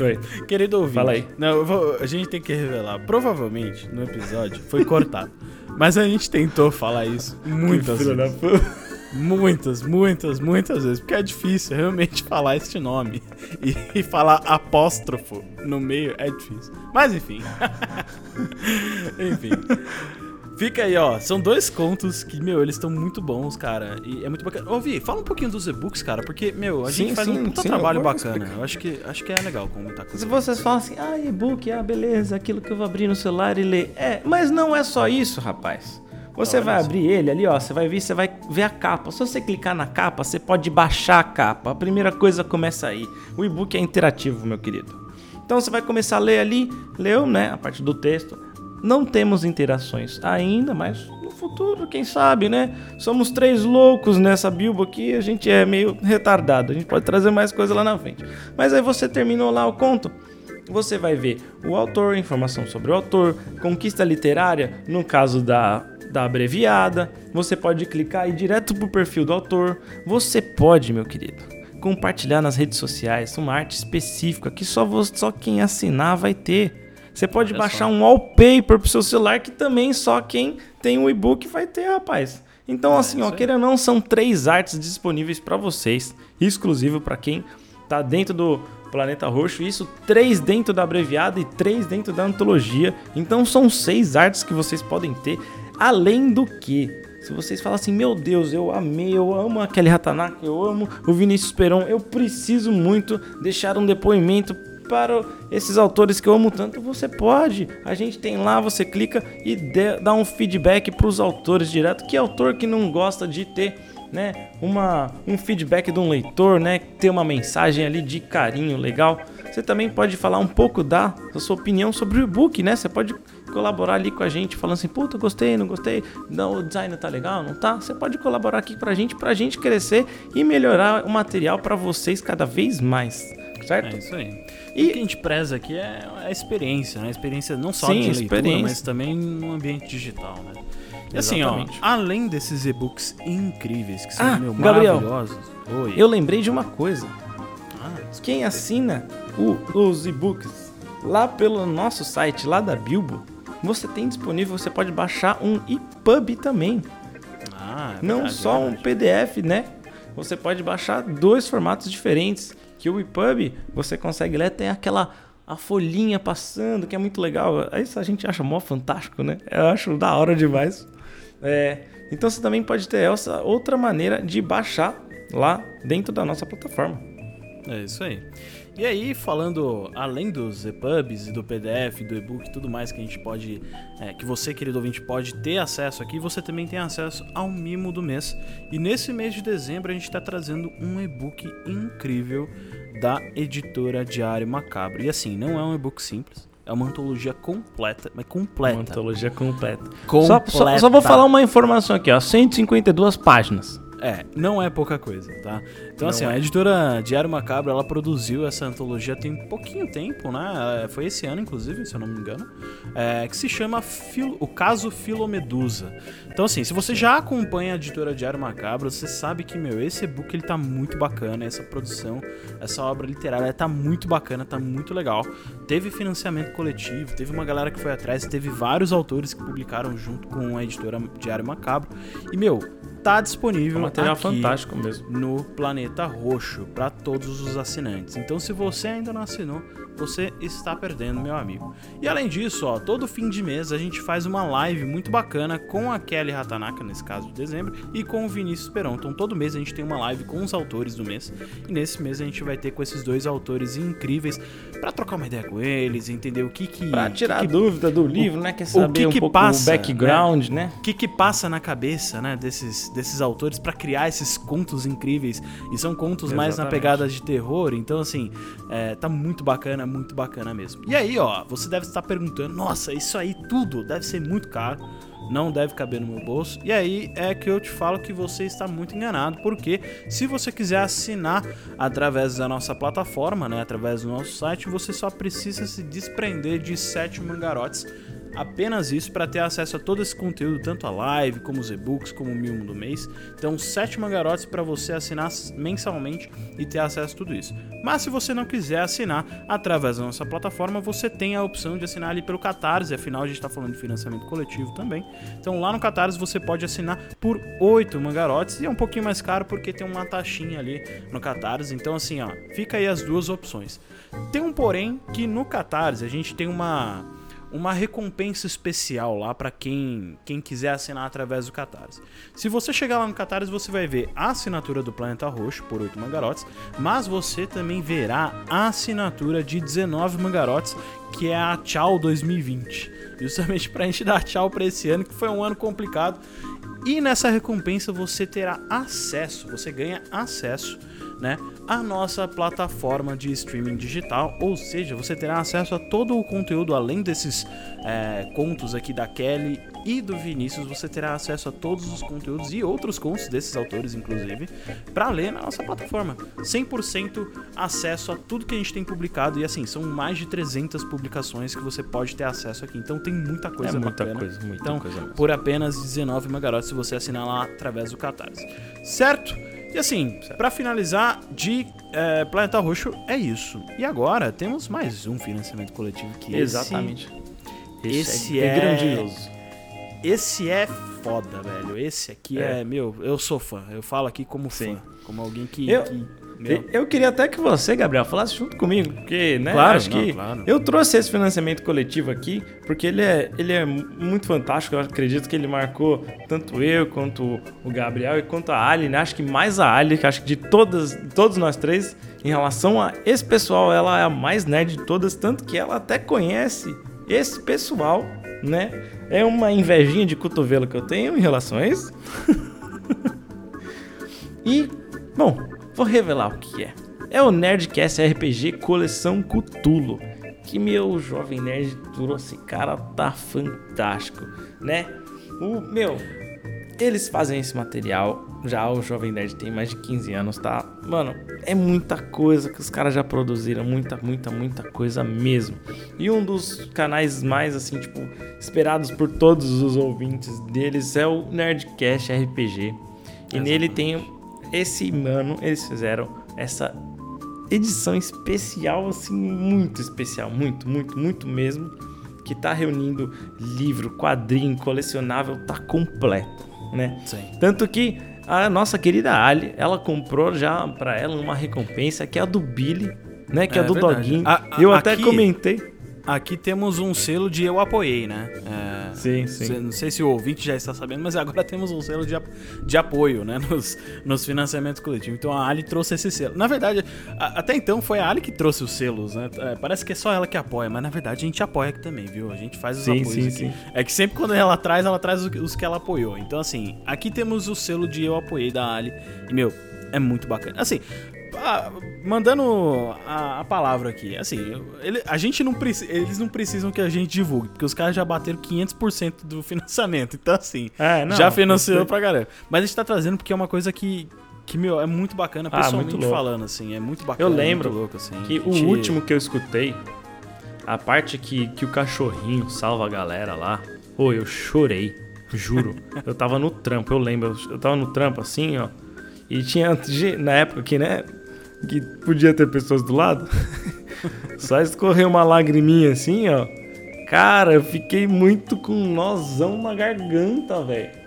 Oi. Querido ouvinte. Fala aí. Não, vou- a gente tem que revelar. Provavelmente no episódio foi cortado. Mas a gente tentou falar isso muitas da vezes. puta. Muitas, muitas, muitas vezes. Porque é difícil realmente falar este nome. E, e falar apóstrofo no meio é difícil. Mas enfim. enfim. Fica aí, ó. São dois contos que, meu, eles estão muito bons, cara. E é muito bacana. Ô, Vi, fala um pouquinho dos e-books, cara. Porque, meu, a gente Sim, faz sim, um puta sim, trabalho eu bacana. Eu acho que, acho que é legal comentar com Se vocês falam assim, ah, e-book, ah, beleza, aquilo que eu vou abrir no celular e ler. É, mas não é só isso, rapaz. Você Olha vai abrir ele ali, ó, você vai ver, você vai ver a capa. Se você clicar na capa, você pode baixar a capa. A primeira coisa começa aí. O e-book é interativo, meu querido. Então você vai começar a ler ali, leu, né, a parte do texto. Não temos interações ainda, mas no futuro, quem sabe, né? Somos três loucos nessa bilbo aqui, a gente é meio retardado. A gente pode trazer mais coisa lá na frente. Mas aí você terminou lá o conto, você vai ver o autor, informação sobre o autor, conquista literária, no caso da, da abreviada. Você pode clicar e ir direto pro perfil do autor. Você pode, meu querido, compartilhar nas redes sociais uma arte específica que só, você, só quem assinar vai ter. Você pode Olha baixar só. um wallpaper pro seu celular que também só quem tem o e-book vai ter, rapaz. Então, assim, É isso ó, queira ou não, são três artes disponíveis para vocês, exclusivo para quem tá dentro do Planeta Roxo. Isso três dentro da abreviada e três dentro da antologia. Então, são seis artes que vocês podem ter. Além do que, se vocês falam assim, meu Deus, eu amei, eu amo aquele Ratanaka, eu amo o Vinícius Peron, eu preciso muito deixar um depoimento para esses autores que eu amo tanto, você pode. A gente tem lá, você clica e dá um feedback para os autores direto. Que autor que não gosta de ter, né, uma, um feedback de um leitor, né, ter uma mensagem ali de carinho legal. Você também pode falar um pouco da, da sua opinião sobre o e-book, né? Você pode colaborar ali com a gente, falando assim, puta, gostei, não gostei, não, o design tá legal, não tá? Você pode colaborar aqui pra gente, pra gente crescer e melhorar o material pra vocês cada vez mais, certo? É isso aí. E- o que a gente preza aqui é a experiência, né? A experiência não só Sim, de leitura, mas também no ambiente digital, né? E assim, ó, além desses e-books incríveis, que são, Ah, meu, Gabriel. maravilhosos. Oi. Eu lembrei de uma coisa. Ah, Quem assina o- os e-books lá pelo nosso site, lá da Bilbo, você tem disponível, você pode baixar um EPUB também. ah, é Não verdade, só um. PDF, né? Você pode baixar dois formatos diferentes. Que o EPUB você consegue ler, tem aquela a folhinha passando, que é muito legal. Isso a gente acha mó fantástico, né? Eu acho da hora demais. É, então você também pode ter essa outra maneira de baixar lá dentro da nossa plataforma. É isso aí. E aí, falando além dos EPUBs e do PDF, do e-book e tudo mais que a gente pode, é, que você, querido ouvinte, pode ter acesso aqui, você também tem acesso ao mimo do mês. E nesse mês de dezembro a gente está trazendo um e-book incrível da editora Diário Macabro. E assim, não é um e-book simples, é uma antologia completa, mas completa. Uma antologia completa. Completa. Só, só, só vou falar uma informação aqui, ó. 152 páginas. É, não é pouca coisa, tá? Então, Não assim, é. a editora Diário Macabro, ela produziu essa antologia tem pouquinho tempo, né? É, Foi esse ano, inclusive, se eu não me engano, é, que se chama Filo- O Caso Filomedusa. Então, assim, se você já acompanha a editora Diário Macabro, você sabe que, meu, esse e-book ele tá muito bacana, essa produção, essa obra literária, tá muito bacana, tá muito legal. Teve financiamento coletivo, teve uma galera que foi atrás, teve vários autores que publicaram junto com a editora Diário Macabro. E, meu, tá É disponível um material aqui fantástico mesmo. no Planeta Roxo para todos os assinantes. Então, se você ainda não assinou, você está perdendo, meu amigo. E além disso, ó, todo fim de mês a gente faz uma live muito bacana com a Kelly Ratanaka, nesse caso de dezembro, e com o Vinícius Perão. Então, todo mês a gente tem uma live com os autores do mês. E nesse mês a gente vai ter com esses dois autores incríveis para trocar uma ideia com eles, entender o que que Pra tirar que, a dúvida do livro, né? Quer o saber que um que pouco passa, o background, né? o que que passa na cabeça, né, desses, desses autores pra criar esses contos incríveis. E são contos mais na Exatamente. pegada de terror, então assim, é, tá muito bacana, muito bacana mesmo. E aí, ó, você deve estar perguntando, nossa, isso aí tudo deve ser muito caro. Não deve caber no meu bolso. E aí é que eu te falo que você está muito enganado, porque se você quiser assinar através da nossa plataforma, né, através do nosso site, você só precisa se desprender de sete mangarotes Apenas isso para ter acesso a todo esse conteúdo, tanto a live, como os e-books, como o mimo do mês. Então, sete mangarotes para você assinar mensalmente e ter acesso a tudo isso. Mas se você não quiser assinar através da nossa plataforma, você tem a opção de assinar ali pelo Catarse, afinal a gente está falando de financiamento coletivo também. Então, lá no Catarse você pode assinar por oito mangarotes e é um pouquinho mais caro porque tem uma taxinha ali no Catarse. Então, assim, ó, fica aí as duas opções. Tem um porém que no Catarse a gente tem uma uma recompensa especial lá para quem, quem quiser assinar através do Catarse. Se você chegar lá no Catarse, você vai ver a assinatura do Planeta Roxo por 8 mangarotes, mas você também verá a assinatura de 19 mangarotes, que é a Tchau 2020. Justamente pra gente dar tchau pra esse ano, que foi um ano complicado. E nessa recompensa você terá acesso, você ganha acesso né, à nossa plataforma de streaming digital, ou seja, você terá acesso a todo o conteúdo além desses é, contos aqui da Kelly e do Vinícius, você terá acesso a todos os conteúdos e outros contos desses autores, inclusive, para ler na nossa plataforma. 100% acesso a tudo que a gente tem publicado e assim, são mais de 300 publicações que você pode ter acesso aqui, então tem muita coisa É muita bacana. coisa, muita então, coisa mesmo. por apenas 19 magarotes se você assinar lá através do Catarse. Certo? E assim, pra finalizar, de é, Planeta Roxo é isso. E agora temos mais um financiamento coletivo que esse- Exatamente. esse é, é- grandioso. Esse é foda, velho. Esse aqui é, É. meu, eu sou fã. Eu falo aqui como Sim. fã, como alguém que, Eu- que- meu, Eu queria até que você, Gabriel, falasse junto comigo, porque, né, Claro, acho não, que claro. eu trouxe esse financiamento coletivo aqui, porque ele é, ele é muito fantástico, eu acredito que ele marcou tanto eu, quanto o Gabriel e quanto a Ali, né, acho que mais a Ali, que acho que de todas, todos nós três, em relação a esse pessoal, ela é a mais nerd de todas, tanto que ela até conhece esse pessoal, né, é uma invejinha de cotovelo que eu tenho em relação a isso. E, bom, vou revelar o que é. É o Nerdcast RPG Coleção Cutulo. Que meu jovem nerd trouxe, cara, tá fantástico, né? O meu, eles fazem esse material. Já o Jovem Nerd tem mais de 15 anos, tá? Mano, é muita coisa que os caras já produziram, muita, muita, muita coisa mesmo. E um dos canais mais assim, tipo, esperados por todos os ouvintes deles é o Nerdcast RPG. E nele tem esse mano, eles fizeram essa edição especial, assim, muito especial, muito, muito, muito mesmo, que tá reunindo livro, quadrinho, colecionável, tá completo, né? Sim. Tanto que a nossa querida Ali, ela comprou já pra ela uma recompensa que é a do Billy, né? Que é, É do verdade. Doguinho. A- a- Eu até aqui- comentei. Aqui temos um selo de eu apoiei, né? É, Sim, sim. Não sei se o ouvinte já está sabendo, mas agora temos um selo de, de apoio, né? Nos, nos financiamentos coletivos. Então a Ali trouxe esse selo. Na verdade, a- até então foi a Ali que trouxe os selos, né? É, parece que é só ela que apoia, mas na verdade a gente apoia aqui também, viu? A gente faz os Sim, apoios sim, aqui. sim. É que sempre quando ela traz, ela traz os- os que ela apoiou. Então, assim, aqui temos o selo de eu apoiei da Ali. E, meu, é muito bacana. Assim, ah, mandando a, a palavra aqui, assim, ele- a gente não eles não precisam que a gente divulgue, porque os caras já bateram 500% do financiamento, então assim, É, não, já financiou pra galera. Mas a gente tá trazendo porque é uma coisa que, que meu, é muito bacana, Ah, pessoalmente louco. falando, assim, é muito bacana. Eu lembro louco, assim, Que a o gente- último que eu escutei, a parte que, que o cachorrinho salva a galera lá, pô, eu chorei, juro. eu tava no trampo, eu lembro, eu- tava no trampo assim, ó, e tinha, na época que, né, que podia ter pessoas do lado, só escorreu uma lagriminha assim, ó. Cara, eu fiquei muito com um nozão na garganta, velho.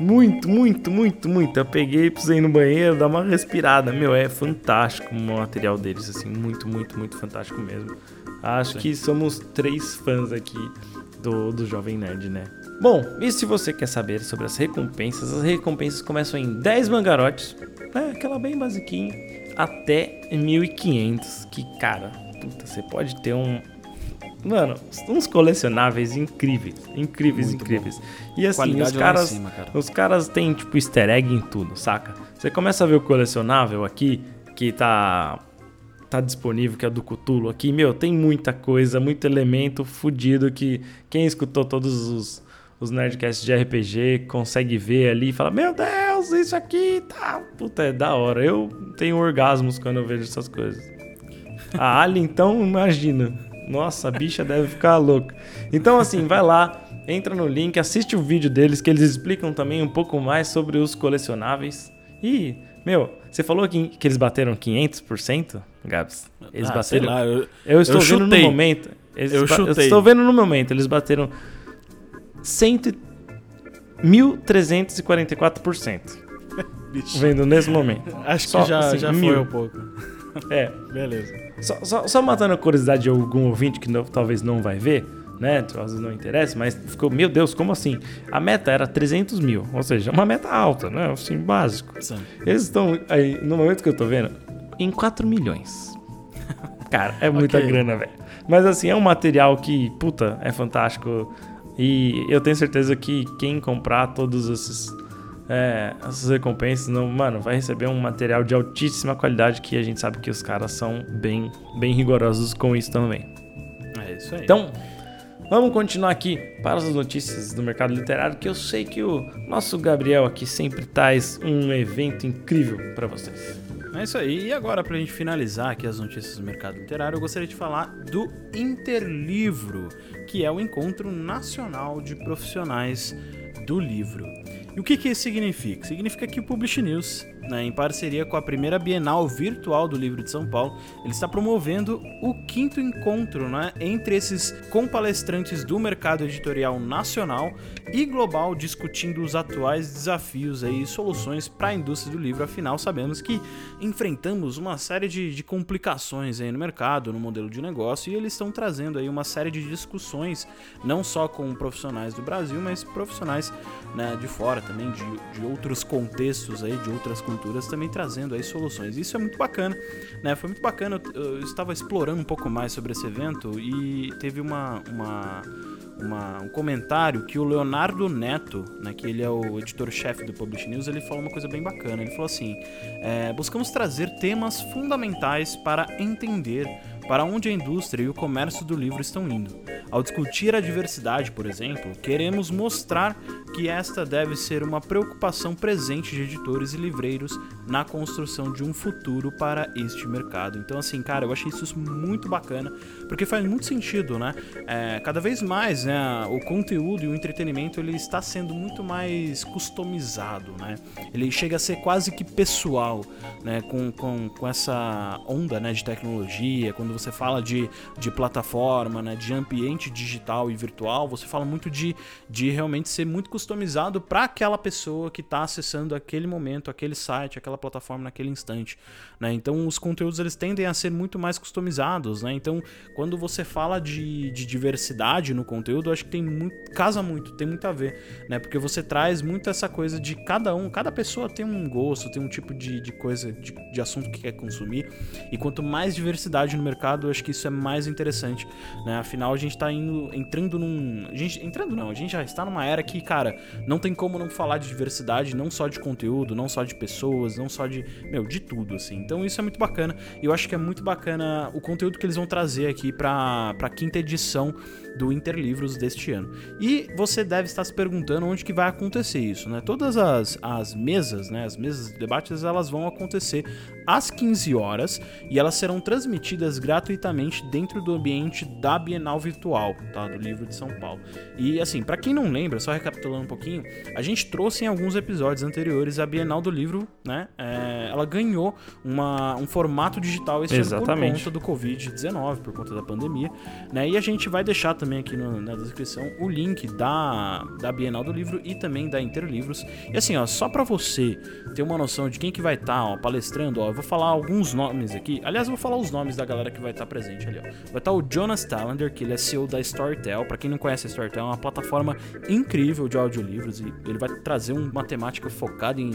Muito, muito, muito, muito. Eu peguei, precisei ir no banheiro, dar uma respirada. Meu, é fantástico o material deles, assim, muito, muito, muito fantástico mesmo. Acho que somos três fãs aqui do, do Jovem Nerd, né? Bom, e se você quer saber sobre as recompensas, as recompensas começam em 10 mangarotes, né? Aquela bem basiquinha, até 1500, que, cara, puta, você pode ter um... Mano, uns colecionáveis incríveis, incríveis, Muito incríveis. E assim, Qualidade os caras, cima, cara. os caras têm, tipo, easter egg em tudo, saca? Você começa a ver o colecionável aqui, que tá tá disponível, que é do Cthulhu aqui, meu, tem muita coisa, muito elemento fudido que quem escutou todos os, os Nerdcasts de RPG consegue ver ali e fala, meu Deus, isso aqui tá... Puta, é da hora. Eu tenho orgasmos quando eu vejo essas coisas. A Ali, então, imagina. Nossa, a bicha deve ficar louca. Então, assim, vai lá, entra no link, assiste o vídeo deles, que eles explicam também um pouco mais sobre os colecionáveis. E, meu, você falou que, que eles bateram 500%, Gabs? Eles Ah, bateram. lá, eu, eu estou eu vendo no momento. Eles Eu chutei. estou vendo no momento, eles bateram 100, 1.344%. Bicho, Vendo nesse momento. acho que Só, já, assim, já mil. foi um pouco. É, Beleza. só, só, só matando a curiosidade de algum ouvinte que não- talvez não vai ver, né? Talvez não interesse, mas ficou, meu Deus, como assim? A meta era 300 mil, ou seja, uma meta alta, né? Assim, básico. Sim. Eles estão aí, no momento que eu tô vendo, em 4 milhões. Cara, é muita Ok. grana, velho. Mas assim, é um material que, puta, é fantástico. E eu tenho certeza que quem comprar todos esses. é, essas recompensas, não, mano, vai receber um material de altíssima qualidade que a gente sabe que os caras são bem, bem rigorosos com isso também. É isso aí. Então, vamos continuar aqui para as notícias do mercado literário, que eu sei que o nosso Gabriel aqui sempre traz um evento incrível para vocês. É isso aí. E agora, pra gente finalizar aqui as notícias do mercado literário, eu gostaria de falar do Interlivro, que é o Encontro Nacional de Profissionais do Livro. E o que, que isso significa? Significa que o Publish News, né, em parceria com a primeira Bienal Virtual do Livro de São Paulo, ele está promovendo o quinto encontro né, entre esses compalestrantes do mercado editorial nacional e global, discutindo os atuais desafios e soluções para a indústria do livro. Afinal, sabemos que enfrentamos uma série de, de complicações no mercado, no modelo de negócio, e eles estão trazendo aí uma série de discussões, não só com profissionais do Brasil, mas profissionais né, de fora também, de, de outros contextos aí, de outras culturas, também trazendo aí soluções. Isso é muito bacana, né? Foi muito bacana. Eu, eu estava explorando um pouco mais sobre esse evento e teve uma, uma, uma- um comentário que o Leonardo Neto, né, que ele é o editor-chefe do Publish News, ele falou uma coisa bem bacana. Ele falou assim: é, buscamos trazer temas fundamentais para entender para onde a indústria e o comércio do livro estão indo. Ao discutir a diversidade, por exemplo, queremos mostrar que esta deve ser uma preocupação presente de editores e livreiros na construção de um futuro para este mercado. Então, assim, cara, eu achei isso muito bacana, porque faz muito sentido, né? É, cada vez mais, né, o conteúdo e o entretenimento ele está sendo muito mais customizado, né? Ele chega a ser quase que pessoal, né? Com, com, com essa onda, né, de tecnologia, quando você fala de, de plataforma, né, de ambiente digital e virtual, você fala muito de, de realmente ser muito customizado para aquela pessoa que está acessando aquele momento, aquele site, aquela plataforma naquele instante, né? Então os conteúdos eles tendem a ser muito mais customizados, né? Então quando você fala de, de diversidade no conteúdo, acho que tem muito, casa muito, tem muito a ver, né? Porque você traz muito essa coisa de cada um, cada pessoa tem um gosto, tem um tipo de, de coisa, de, de assunto que quer consumir, e quanto mais diversidade no mercado, eu acho que isso é mais interessante, né? Afinal, a gente tá indo, entrando num. A gente, entrando não, a gente já está numa era que, cara, não tem como não falar de diversidade, não só de conteúdo, não só de pessoas, não só de. Meu, de tudo, assim. Então isso é muito bacana. E eu acho que é muito bacana o conteúdo que eles vão trazer aqui pra, pra quinta edição do Interlivros deste ano. E você deve estar se perguntando onde que vai acontecer isso, né? Todas as, as mesas, né, as mesas de debates, elas vão acontecer às 15 horas e elas serão transmitidas gratuitamente dentro do ambiente da Bienal Virtual, tá? Do livro de São Paulo. E assim, para quem não lembra, só recapitulando um pouquinho, a gente trouxe em alguns episódios anteriores a Bienal do livro, né? É, ela ganhou uma, um formato digital esse Exatamente. ano por conta do Covid-19, por conta da pandemia, né? E a gente vai deixar também aqui no- na descrição o link da, da Bienal do Livro e também da Interlivros. E assim, ó, só pra você ter uma noção de quem que vai estar, ó, palestrando, ó, eu vou falar alguns nomes aqui. Aliás, eu vou falar os nomes da galera que vai estar presente ali, ó. Vai estar o Jonas Talander, que ele é CEO da Storytel. Pra quem não conhece a Storytel, é uma plataforma incrível de audiolivros e ele vai trazer uma temática focada em,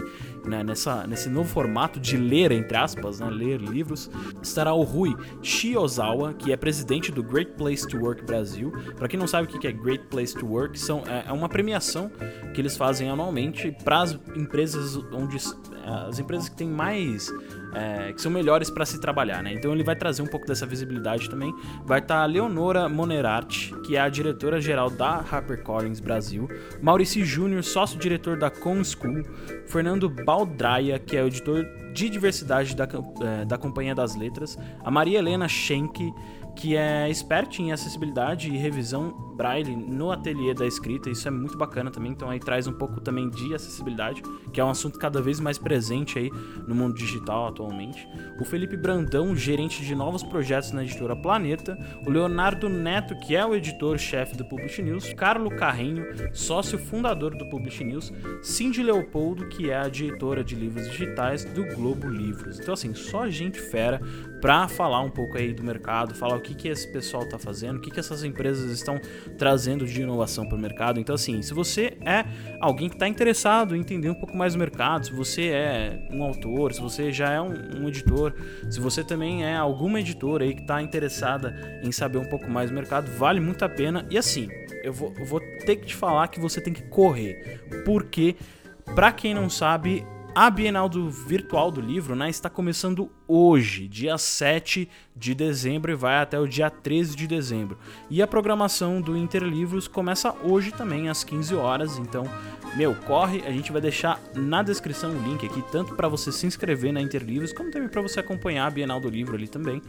né, nessa, nesse novo formato de ler, entre aspas, né, ler livros. Estará o Rui Shiozawa, que é presidente do Great Place to Work Brasil. Pra quem não sabe o que é Great Place to Work, são, é, é uma premiação que eles fazem anualmente para as empresas onde as empresas que têm mais é, que são melhores para se trabalhar, né? Então ele vai trazer um pouco dessa visibilidade também. Vai estar a Leonora Monerati, que é a diretora geral da HarperCollins Brasil, Maurício Júnior, sócio-diretor da Com School, Fernando Baldraia, que é o editor de diversidade da, é, da Companhia das Letras, a Maria Helena Schenck, que é expert em acessibilidade e revisão braille no ateliê da escrita. Isso é muito bacana também. Então aí traz um pouco também de acessibilidade, que é um assunto cada vez mais presente aí no mundo digital atualmente. O Felipe Brandão, gerente de novos projetos na editora Planeta. O Leonardo Neto, que é o editor-chefe do Publish News. Carlo Carrenho, sócio fundador do Publish News. Cindy Leopoldo, que é a diretora de livros digitais do Globo Livros. Então assim, só gente fera para falar um pouco aí do mercado, falar que, que esse pessoal está fazendo, o que, que essas empresas estão trazendo de inovação para o mercado. Então, assim, se você é alguém que está interessado em entender um pouco mais do mercado, se você é um autor, se você já é um, um editor, se você também é alguma editora aí que está interessada em saber um pouco mais do mercado, vale muito a pena. E assim, eu vou, eu vou ter que te falar que você tem que correr, porque, para quem não sabe, a Bienal do Virtual do Livro né, está começando hoje, dia 7 de dezembro, e vai até o dia 13 de dezembro. E a programação do Interlivros começa hoje também, às 15 horas. Então, meu, corre, a gente vai deixar na descrição o link aqui, tanto para você se inscrever na Interlivros, como também para você acompanhar a Bienal do Livro ali também.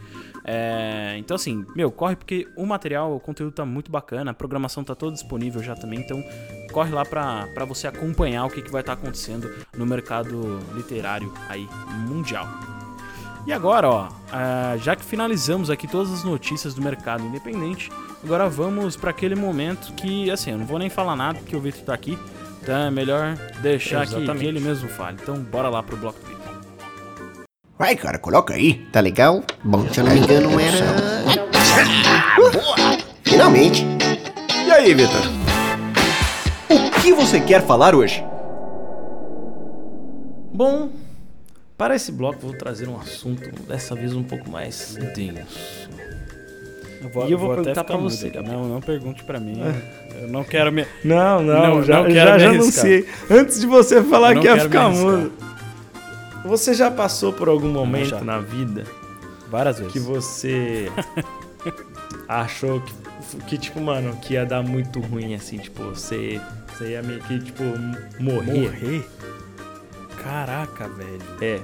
É, então, assim, meu, corre porque o material, o conteúdo tá muito bacana, a programação tá toda disponível já também. Então, corre lá para você acompanhar o que, que vai estar acontecendo no mercado literário aí mundial. E agora, ó, ah, já que finalizamos aqui todas as notícias do mercado independente, agora vamos para aquele momento que, assim, eu não vou nem falar nada porque o Vitor tá aqui, então é melhor deixar aqui que Exatamente. ele mesmo fale. Então, bora lá pro bloco do Vitor. Vai, cara, coloca aí. Tá legal? Bom, se eu não me engano, era. Boa! Finalmente! E aí, Vitor? O que você quer falar hoje? Bom, para esse bloco vou trazer um assunto dessa vez um pouco mais denso. Eu vou, E eu vou até perguntar mudo você. Gabriel. Não, não pergunte pra mim. Eu não quero me. Não, Não, já, não quero já, me já arriscar. anunciei. Antes de você falar não que ia ficar mudo. Você já passou por algum momento já. na vida Várias vezes. que você achou que, que, tipo, mano, que ia dar muito ruim, assim, tipo, você, você ia meio que, tipo, morrer? Morrer? Caraca, velho. É.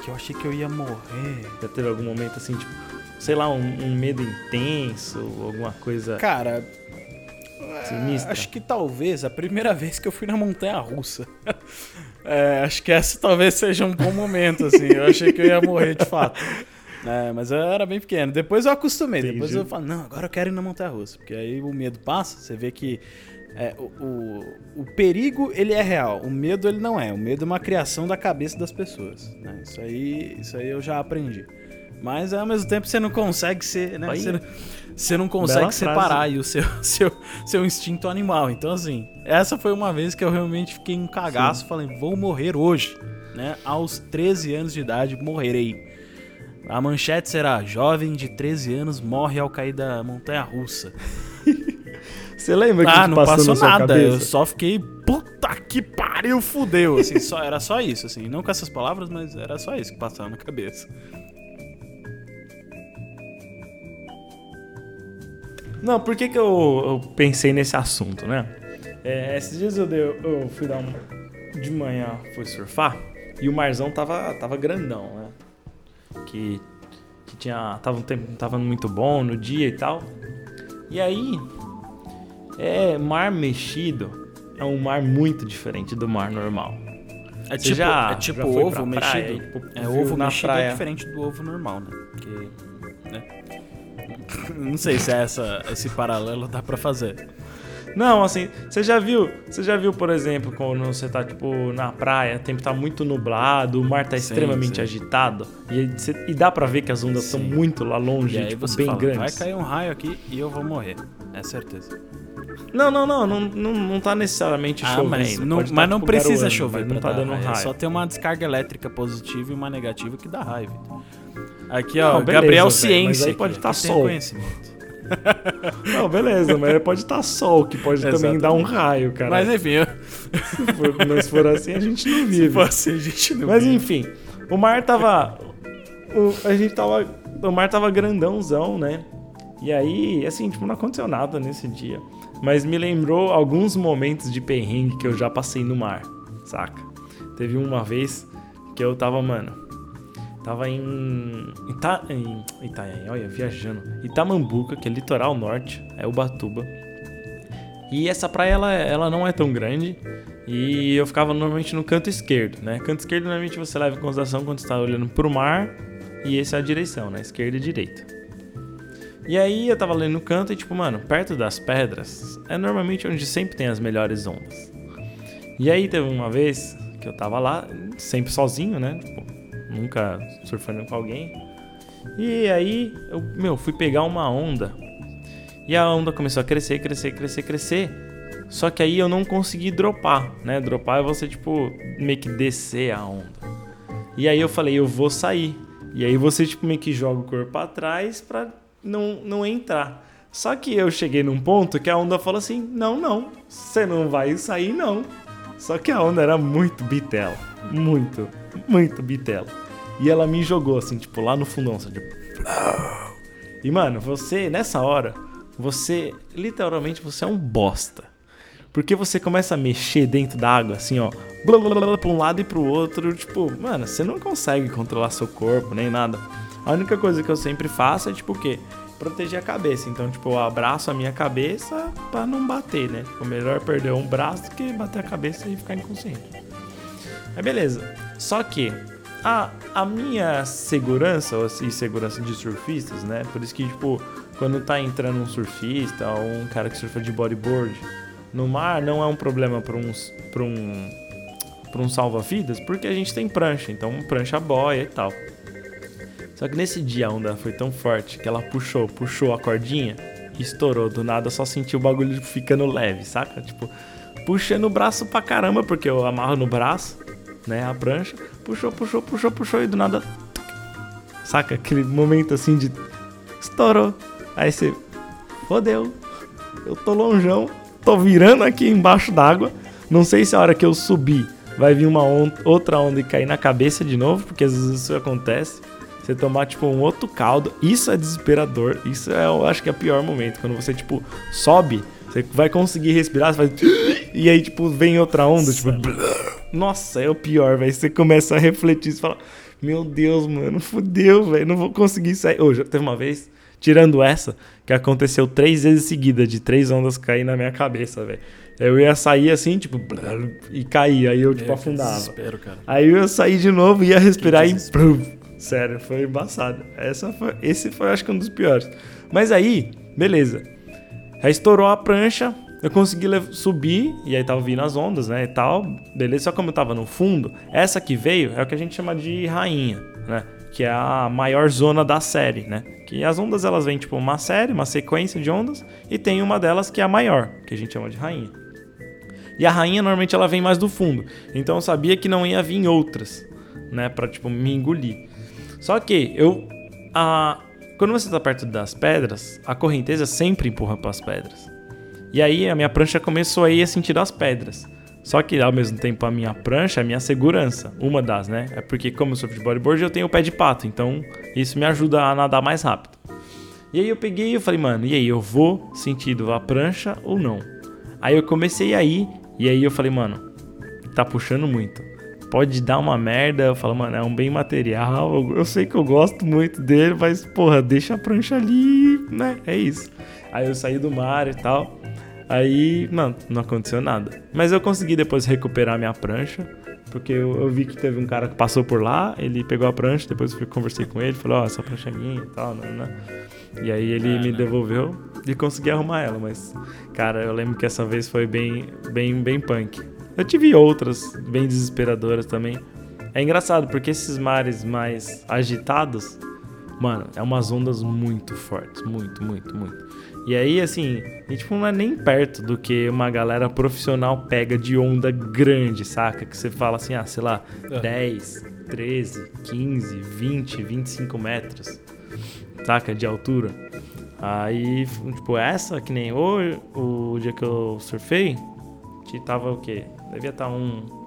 Que eu achei que eu ia morrer. Já teve algum momento, assim, tipo, sei lá, um, um medo intenso, alguma coisa Cara, sinistra? acho que talvez a primeira vez que eu fui na montanha russa. É, acho que essa talvez seja um bom momento, assim. Eu achei que eu ia morrer de fato. É, mas eu era bem pequeno. Depois eu acostumei. Depois Entendi. eu falo, não, agora eu quero ir na montanha russa. Porque aí o medo passa, você vê que é, o, o, o perigo, ele é real. O medo, ele não é. O medo é uma criação da cabeça das pessoas. né? Isso, aí, isso aí eu já aprendi. Mas ao mesmo tempo você não consegue ser, né? Você, não- você não consegue bela separar o seu, seu, seu instinto animal. Então, assim, essa foi uma vez que eu realmente fiquei um cagaço. Falei, vou morrer hoje. Né? Aos 13 anos de idade, morrerei. A manchete será: Jovem de 13 anos morre ao cair da montanha russa. Você lembra que Ah, que não passou passou na sua nada. Eu só fiquei, puta que pariu, fudeu. Assim, só, era só isso, assim. Não com essas palavras, mas era só isso que passava na cabeça. Não, por que, que eu, eu pensei nesse assunto, né? É, esses dias eu, dei- eu fui dar um. De manhã fui surfar e o marzão tava, tava grandão, né? Que, que tinha. Tava um tempo tava muito bom no dia e tal. E aí. É, mar mexido é um mar muito diferente do mar normal. É Você tipo, já- é tipo já ovo pra mexido. praia e, tipo, é, ovo na mexido é praia? diferente do ovo normal, né? Porque. Né? Não sei se é essa, esse paralelo dá pra fazer. Não, assim, você já viu, você já viu, por exemplo, quando você tá, tipo, na praia, o tempo tá muito nublado, o mar tá Sim, extremamente sim. agitado, e, você- e dá pra ver que as ondas estão muito lá longe, E tipo, bem fala, grandes. vai cair um raio aqui e eu vou morrer. É certeza. Não, não, não, não, não, não tá necessariamente Ah, chovendo. mas não, tá, mas não tipo, precisa garoando, chover não tá dando raio. raio. É só ter uma descarga elétrica positiva e uma negativa que dá raiva. Aqui, ó, Não, beleza, Gabriel velho, Ciência. mas aí pode aqui, tá tem sol. conhecimento. Não, beleza, mas pode estar sol, que pode também dar um raio, cara. Mas enfim, eu- se, for, mas se for assim, a gente não vive. se fosse a gente não Mas vive. enfim, o mar tava. o- a gente tava. O mar tava grandãozão, né? E aí, assim, tipo, não aconteceu nada nesse dia. Mas me lembrou alguns momentos de perrengue que eu já passei no mar, saca? Teve uma vez que eu tava, mano. Tava em. Ita, em olha, viajando. Itamambuca, que é litoral norte, é Ubatuba. E essa praia, ela, ela não é tão grande. E eu ficava normalmente no canto esquerdo, né? Canto esquerdo, normalmente você leva em consideração quando você tá olhando pro mar. E essa é a direção, né? Esquerda e direita. E aí eu tava ali no canto e, tipo, mano, perto das pedras é normalmente onde sempre tem as melhores ondas. E aí teve uma vez que eu tava lá, sempre sozinho, né? Tipo, nunca surfando com alguém. E aí eu, meu, fui pegar uma onda. E a onda começou a crescer, crescer, crescer, crescer. Só que aí eu não consegui dropar, né? Dropar é você, tipo, meio que descer a onda. E aí eu falei, eu vou sair. E aí você, tipo, meio que joga o corpo pra trás pra não, não entrar. Só que eu cheguei num ponto que a onda falou assim: não, não, você não vai sair, não. Só que a onda era muito bitela. Muito, muito bitela. E ela me jogou assim, tipo, lá no fundão, assim, tipo. E, mano, você, nessa hora, você, literalmente, você é um bosta. Porque você começa a mexer dentro da água, assim, ó, blá, blá, blá, pra um lado e pro outro, tipo, mano, você não consegue controlar seu corpo, nem nada. A única coisa que eu sempre faço é, tipo, o quê? Proteger a cabeça. Então, tipo, eu abraço a minha cabeça pra não bater, né? Tipo, melhor perder um braço do que bater a cabeça e ficar inconsciente. Aí, beleza. Só que a, a minha segurança, ou assim, segurança de surfistas, né? Por isso que, tipo, quando tá entrando um surfista ou um cara que surfa de bodyboard no mar, não é um problema pra um, pra um, um salva-vidas, porque a gente tem prancha, então prancha boia e tal. Só que nesse dia a onda foi tão forte que ela puxou, puxou a cordinha e estourou. Do nada só senti o bagulho ficando leve, saca? Tipo, puxando o braço pra caramba, porque eu amarro no braço, né? A prancha. Puxou, puxou, puxou, puxou e do nada. Saca? Aquele momento assim de. Estourou. Aí você. Fodeu. Eu tô longeão. Tô virando aqui embaixo d'água. Não sei se a hora que eu subir vai vir uma on- outra onda e cair na cabeça de novo, porque às vezes isso acontece. Você tomar, tipo, um outro caldo. Isso é desesperador. Isso é, eu acho que é o pior momento. Quando você, tipo, sobe, você vai conseguir respirar, você faz. E aí, tipo, vem outra onda, tipo. Nossa, é o pior, velho. Você começa a refletir, você fala. Meu Deus, mano, fudeu, velho. Não vou conseguir sair. Ô, já teve uma vez, tirando essa, que aconteceu três vezes seguida, de três ondas cair na minha cabeça, velho. Eu ia sair assim, tipo, e cair. Aí eu, tipo, que afundava. desespero, cara. Aí eu ia sair de novo, ia respirar e. Sério, foi embaçado. Essa foi, esse foi, acho que, um dos piores. Mas aí, beleza. Aí estourou a prancha, eu consegui subir, e aí tava vindo as ondas, né, e tal. Beleza, só como eu tava no fundo, essa que veio é o que a gente chama de rainha, né? Que é a maior zona da série, né? Que as ondas, elas vêm, tipo, uma série, uma sequência de ondas, e tem uma delas que é a maior, que a gente chama de rainha. E a rainha normalmente ela vem mais do fundo. Então eu sabia que não ia vir outras, né, Pra tipo me engolir. Só que eu a, quando você tá perto das pedras, a correnteza sempre empurra para as pedras. E aí a minha prancha começou a a sentir as pedras. Só que ao mesmo tempo a minha prancha é a minha segurança, uma das, né? É porque como eu sou de bodyboard eu tenho o pé de pato, então isso me ajuda a nadar mais rápido. E aí eu peguei e falei, mano, e aí eu vou sentido a prancha ou não? Aí eu comecei a ir e aí eu falei, mano, tá puxando muito. Pode dar uma merda. Eu falo, mano, é um bem material. Eu sei que eu gosto muito dele, mas, porra, deixa a prancha ali, né? É isso. Aí eu saí do mar e tal. Aí, mano, não aconteceu nada. Mas eu consegui depois recuperar minha prancha. Porque eu, eu, vi que teve um cara que passou por lá, ele pegou a prancha, depois eu conversei com ele, falou, ó, oh, essa prancha é minha e tal, né, né? E aí ele me devolveu e consegui arrumar ela, mas, cara, eu lembro que essa vez foi bem, bem, bem punk. Eu tive outras bem desesperadoras também. É engraçado, porque esses mares mais agitados, mano, é umas ondas muito fortes, muito, muito, muito. E aí, assim, a gente não é nem perto do que uma galera profissional pega de onda grande, saca? Que você fala assim, ah, sei lá, é. 10, 13, 15, 20, 25 metros, saca? De altura. Aí, tipo, essa, que nem hoje, o dia que eu surfei, que tava o quê? Devia estar tá um,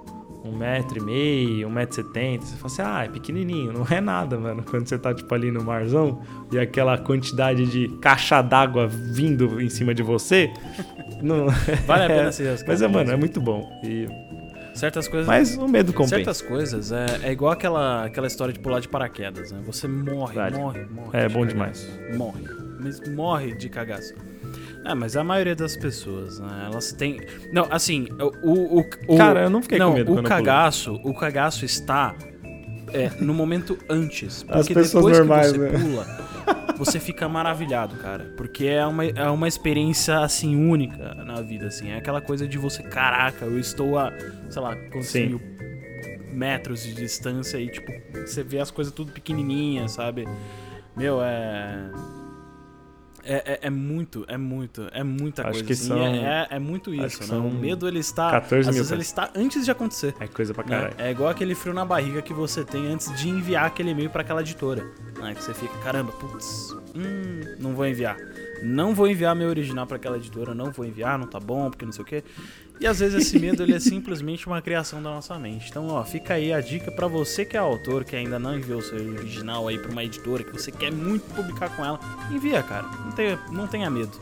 um metro e meio, um metro e setenta. Você fala assim, ah, é pequenininho. Não é nada, mano. Quando você tá, tipo, ali no marzão e aquela quantidade de caixa d'água vindo em cima de você... não... Vale a pena se arriscar. Mas, é, mano, é muito bom. E... Certas coisas. Mas o medo compensa. Certas coisas é, é igual aquela, aquela história de pular de paraquedas, né? Você morre, vale. morre, morre. É bom cagaço. demais. Morre. Mas morre de cagaço. É, mas a maioria das pessoas, né, elas têm. Não, assim, o. o, o Cara, eu não fiquei não, com medo. O cagaço, o cagaço está é, no momento antes. Porque As pessoas depois normais, que você né? pula, você fica maravilhado, cara. Porque é uma, é uma experiência, assim, única na vida, assim. É aquela coisa de você, caraca, eu estou a, sei lá, mil metros de distância e, tipo, você vê as coisas tudo pequenininhas, sabe? Meu, é é, é, é, muito, é muito, é muita acho coisa. Que assim. são, é, é, muito isso, né? O medo ele está. 14 às mil vezes ele está antes de acontecer. É coisa pra caralho. Né? É igual aquele frio na barriga que você tem antes de enviar aquele e-mail para aquela editora. Né? Que você fica, caramba, putz, hum, não vou enviar. Não vou enviar meu original para aquela editora, não vou enviar, não tá bom, porque não sei o quê. E às vezes esse medo ele é simplesmente uma criação da nossa mente. Então, ó, fica aí a dica para você que é autor, que ainda não enviou seu original aí para uma editora, que você quer muito publicar com ela, envia, cara. Não tenha, não tenha medo.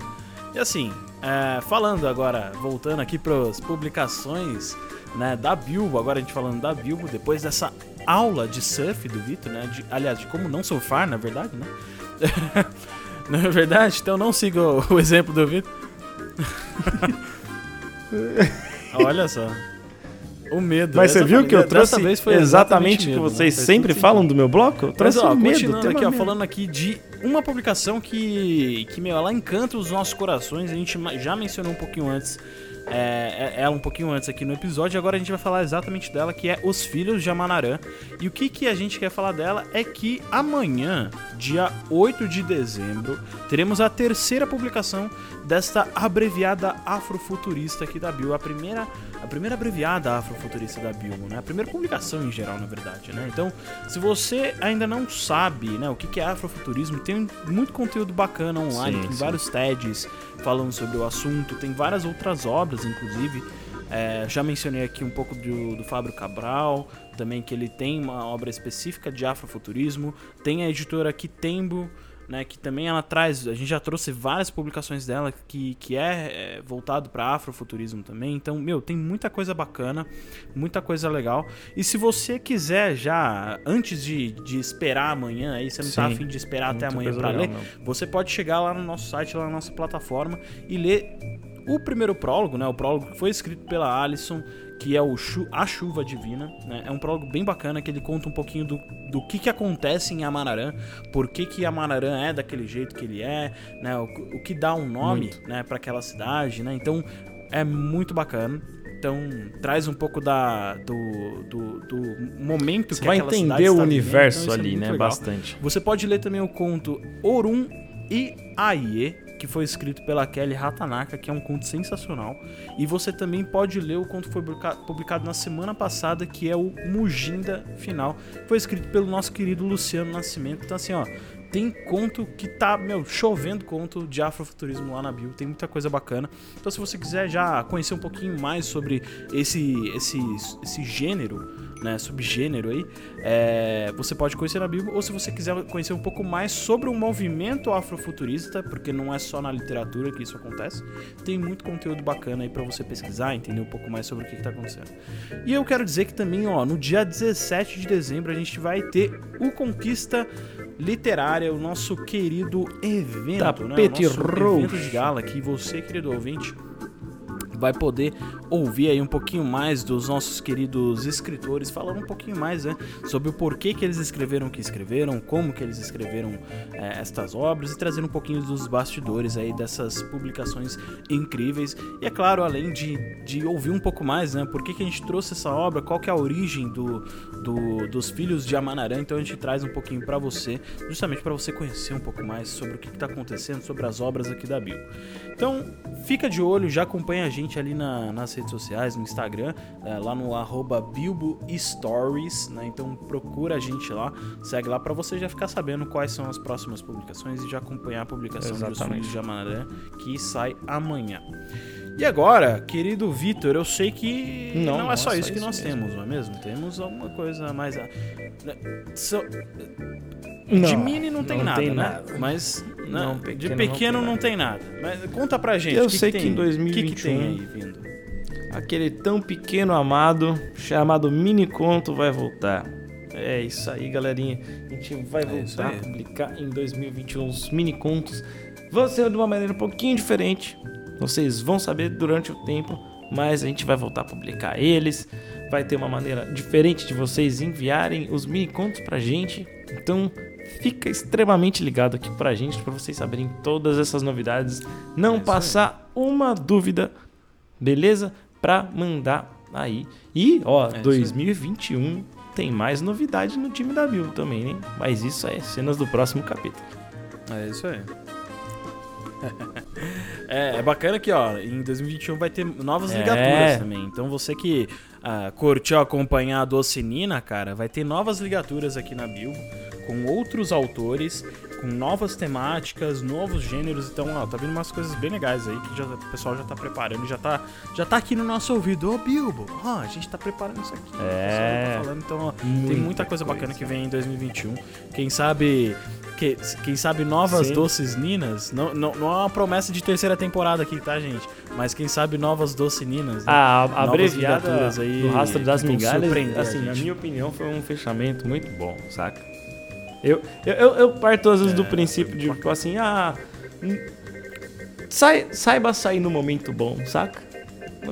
E assim, é, falando agora, voltando aqui para as publicações né, da Bilbo, agora a gente falando da Bilbo, depois dessa aula de surf do Vitor, né? De, aliás, de como não surfar, na verdade, né? não é verdade? Então não siga o, o exemplo do Vitor. Olha só. O medo. Mas você viu que eu trouxe exatamente o que vocês né? sempre falam do meu bloco? Eu trouxe Mas, ó, medo, continuando aqui, ó, falando aqui de uma publicação que, que, meu, ela encanta os nossos corações. A gente já mencionou um pouquinho antes é, é, ela um pouquinho antes aqui no episódio. Agora a gente vai falar exatamente dela, que é Os Filhos de Amanarã. E o que, que a gente quer falar dela é que amanhã, dia 8 de dezembro, teremos a terceira publicação desta abreviada afrofuturista aqui da Bill. A primeira, a primeira abreviada afrofuturista da Bill, né? A primeira publicação em geral, na verdade, né? Então, se você ainda não sabe né, o que é afrofuturismo, tem muito conteúdo bacana online, sim, tem sim. vários TEDs falando sobre o assunto, tem várias outras obras, inclusive. É, já mencionei aqui um pouco do, do Fábio Cabral, também que ele tem uma obra específica de afrofuturismo. Tem a editora Kitembo, né, que também ela traz, a gente já trouxe várias publicações dela que, que é, é voltado para afrofuturismo também. Então, meu, tem muita coisa bacana, muita coisa legal. E se você quiser já, antes de, de esperar amanhã, aí você não tá Sim, tá afim de esperar até amanhã para ler, não. você pode chegar lá no nosso site, lá na nossa plataforma e ler o primeiro prólogo, né, o prólogo que foi escrito pela Alison que é o Chu A Chuva Divina. Né? É um prólogo bem bacana que ele conta um pouquinho do, do que, que acontece em Amararã, por que, que Amararã é daquele jeito que ele é, né? o, o que dá um nome né, para aquela cidade. Né? Então é muito bacana. Então traz um pouco da, do, do, do momento Você que vai entender o universo então, é ali, né? Legal. Bastante. Você pode ler também o conto Orum e Aie, que foi escrito pela Kelly Hatanaka, que é um conto sensacional. E você também pode ler o conto que foi publicado na semana passada, que é o Mujinda Final. Foi escrito pelo nosso querido Luciano Nascimento. Então, assim, ó, tem conto que tá, meu, chovendo conto de afrofuturismo lá na bio, tem muita coisa bacana. Então se você quiser já conhecer um pouquinho mais sobre esse esse esse gênero, né, subgênero aí, é, você pode conhecer na Bíblia, ou se você quiser conhecer um pouco mais sobre o movimento afrofuturista, porque não é só na literatura que isso acontece, tem muito conteúdo bacana aí para você pesquisar, entender um pouco mais sobre o que, está acontecendo. E eu quero dizer que também, ó, no dia 17 de dezembro a gente vai ter o Conquista Literária, o nosso querido evento, Tapete né? O nosso roxo. evento de gala que você, querido ouvinte, vai poder ouvir aí um pouquinho mais dos nossos queridos escritores, falando um pouquinho mais né, sobre o porquê que eles escreveram o que escreveram, como que eles escreveram é, estas obras e trazendo um pouquinho dos bastidores aí dessas publicações incríveis. E é claro, além de, de ouvir um pouco mais, né, por que, que a gente trouxe essa obra, qual que é a origem do, do dos Filhos de Amanarã, então a gente traz um pouquinho para você, justamente para você conhecer um pouco mais sobre o que está acontecendo, sobre as obras aqui da Bill. Então, fica de olho, já acompanha a gente ali na, nas redes sociais, no Instagram, é, lá no arroba Bilbo Stories, né? Então procura a gente lá, segue lá para você já ficar sabendo quais são as próximas publicações e já acompanhar a publicação dos Exatamente. Filhos de Amanarã, que sai amanhã. E agora, querido Vitor, eu sei que não, Não, é só isso que nós mesmo. temos, não é mesmo? Temos alguma coisa mais. né, so- Não, de mini não tem não nada, tem né? nada. Mas né, Não, de pequeno pequeno não não tem nada. Mas conta pra gente. Eu que sei que que tem? em 2021 O que, que tem aí vindo? Aquele tão pequeno amado chamado mini conto vai voltar. É isso aí, galerinha. A gente vai É voltar a publicar em 2021 os mini contos. Vão ser de uma maneira um pouquinho diferente. Vocês vão saber durante o tempo, mas a gente vai voltar a publicar eles. Vai ter uma maneira diferente de vocês enviarem os mini contos pra gente. Então, fica extremamente ligado aqui pra gente para vocês saberem todas essas novidades, não É passar uma dúvida beleza? Pra mandar aí. E, ó, É isso aí. 2021 tem mais novidade no time da Bill também, né? Mas isso é cenas do próximo capítulo. É isso aí. É, é bacana que, ó, em 2021 vai ter novas É. ligaturas também. Então você que ah, curtiu acompanhar a Doce Nina, cara, vai ter novas ligaturas aqui na Bilbo, com outros autores, com novas temáticas, novos gêneros. Então, ó, tá vindo umas coisas bem legais aí que já, o pessoal já tá preparando, já tá, já tá aqui no nosso ouvido. Ô, Bilbo, ó, a gente tá preparando isso aqui. o pessoal já É. tá falando. Então, ó, tem Muita muita coisa bacana coisa. que vem em 2021. Quem sabe. Que, quem sabe novas Sim. doces ninas? Não, não, não é uma promessa de terceira temporada aqui, tá, gente? Mas quem sabe novas doces ninas. né? A, a Novas abreviada aí do rastro das migalhas, a assim, na minha opinião, foi um fechamento muito bom, saca? Eu, eu, eu, eu parto às vezes É, do princípio de, tipo assim, ah... hum, Sai, saiba sair no momento bom, saca?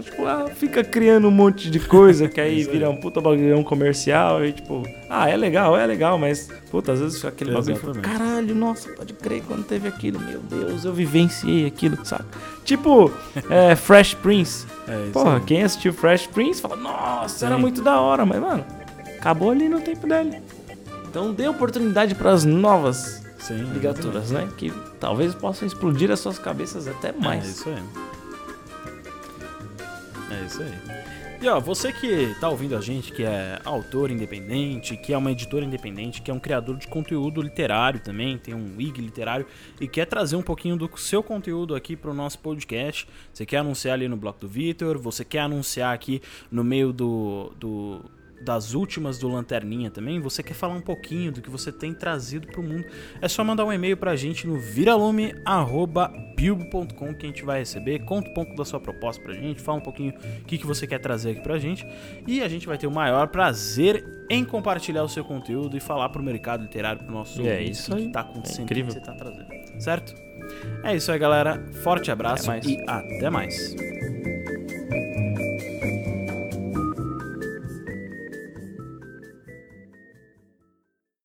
Tipo, ah, fica criando um monte de coisa que aí vira um puta bagulhão comercial e tipo, ah, é legal, é legal, mas puta, às vezes aquele bagulho fala, caralho, nossa, pode crer quando teve aquilo, meu Deus, eu vivenciei aquilo, saca? Tipo, é, Fresh Prince. É isso Porra, quem assistiu Fresh Prince fala, nossa, era Sim. muito da hora, mas mano, acabou ali no tempo dele. Então dê oportunidade para as novas Sim, ligaturas, né? Que talvez possam explodir as suas cabeças até É mais. isso aí. É isso aí. E ó, você que tá ouvindo a gente, que é autor independente, que é uma editora independente, que é um criador de conteúdo literário também, tem um IG literário e quer trazer um pouquinho do seu conteúdo aqui pro nosso podcast. Você quer anunciar ali no Bloco do Vitor, você quer anunciar aqui no meio do, do das últimas do Lanterninha também, você quer falar um pouquinho do que você tem trazido pro mundo, é só mandar um e-mail pra gente no viralume@bilbo.com que a gente vai receber, conta um pouco da sua proposta pra gente, fala um pouquinho o que, que você quer trazer aqui pra gente e a gente vai ter o maior prazer em compartilhar o seu conteúdo e falar pro mercado literário, pro nosso É isso o que aí. que tá acontecendo, É o que incrível. que você tá trazendo, certo? É isso aí, galera. Forte abraço Até e até mais.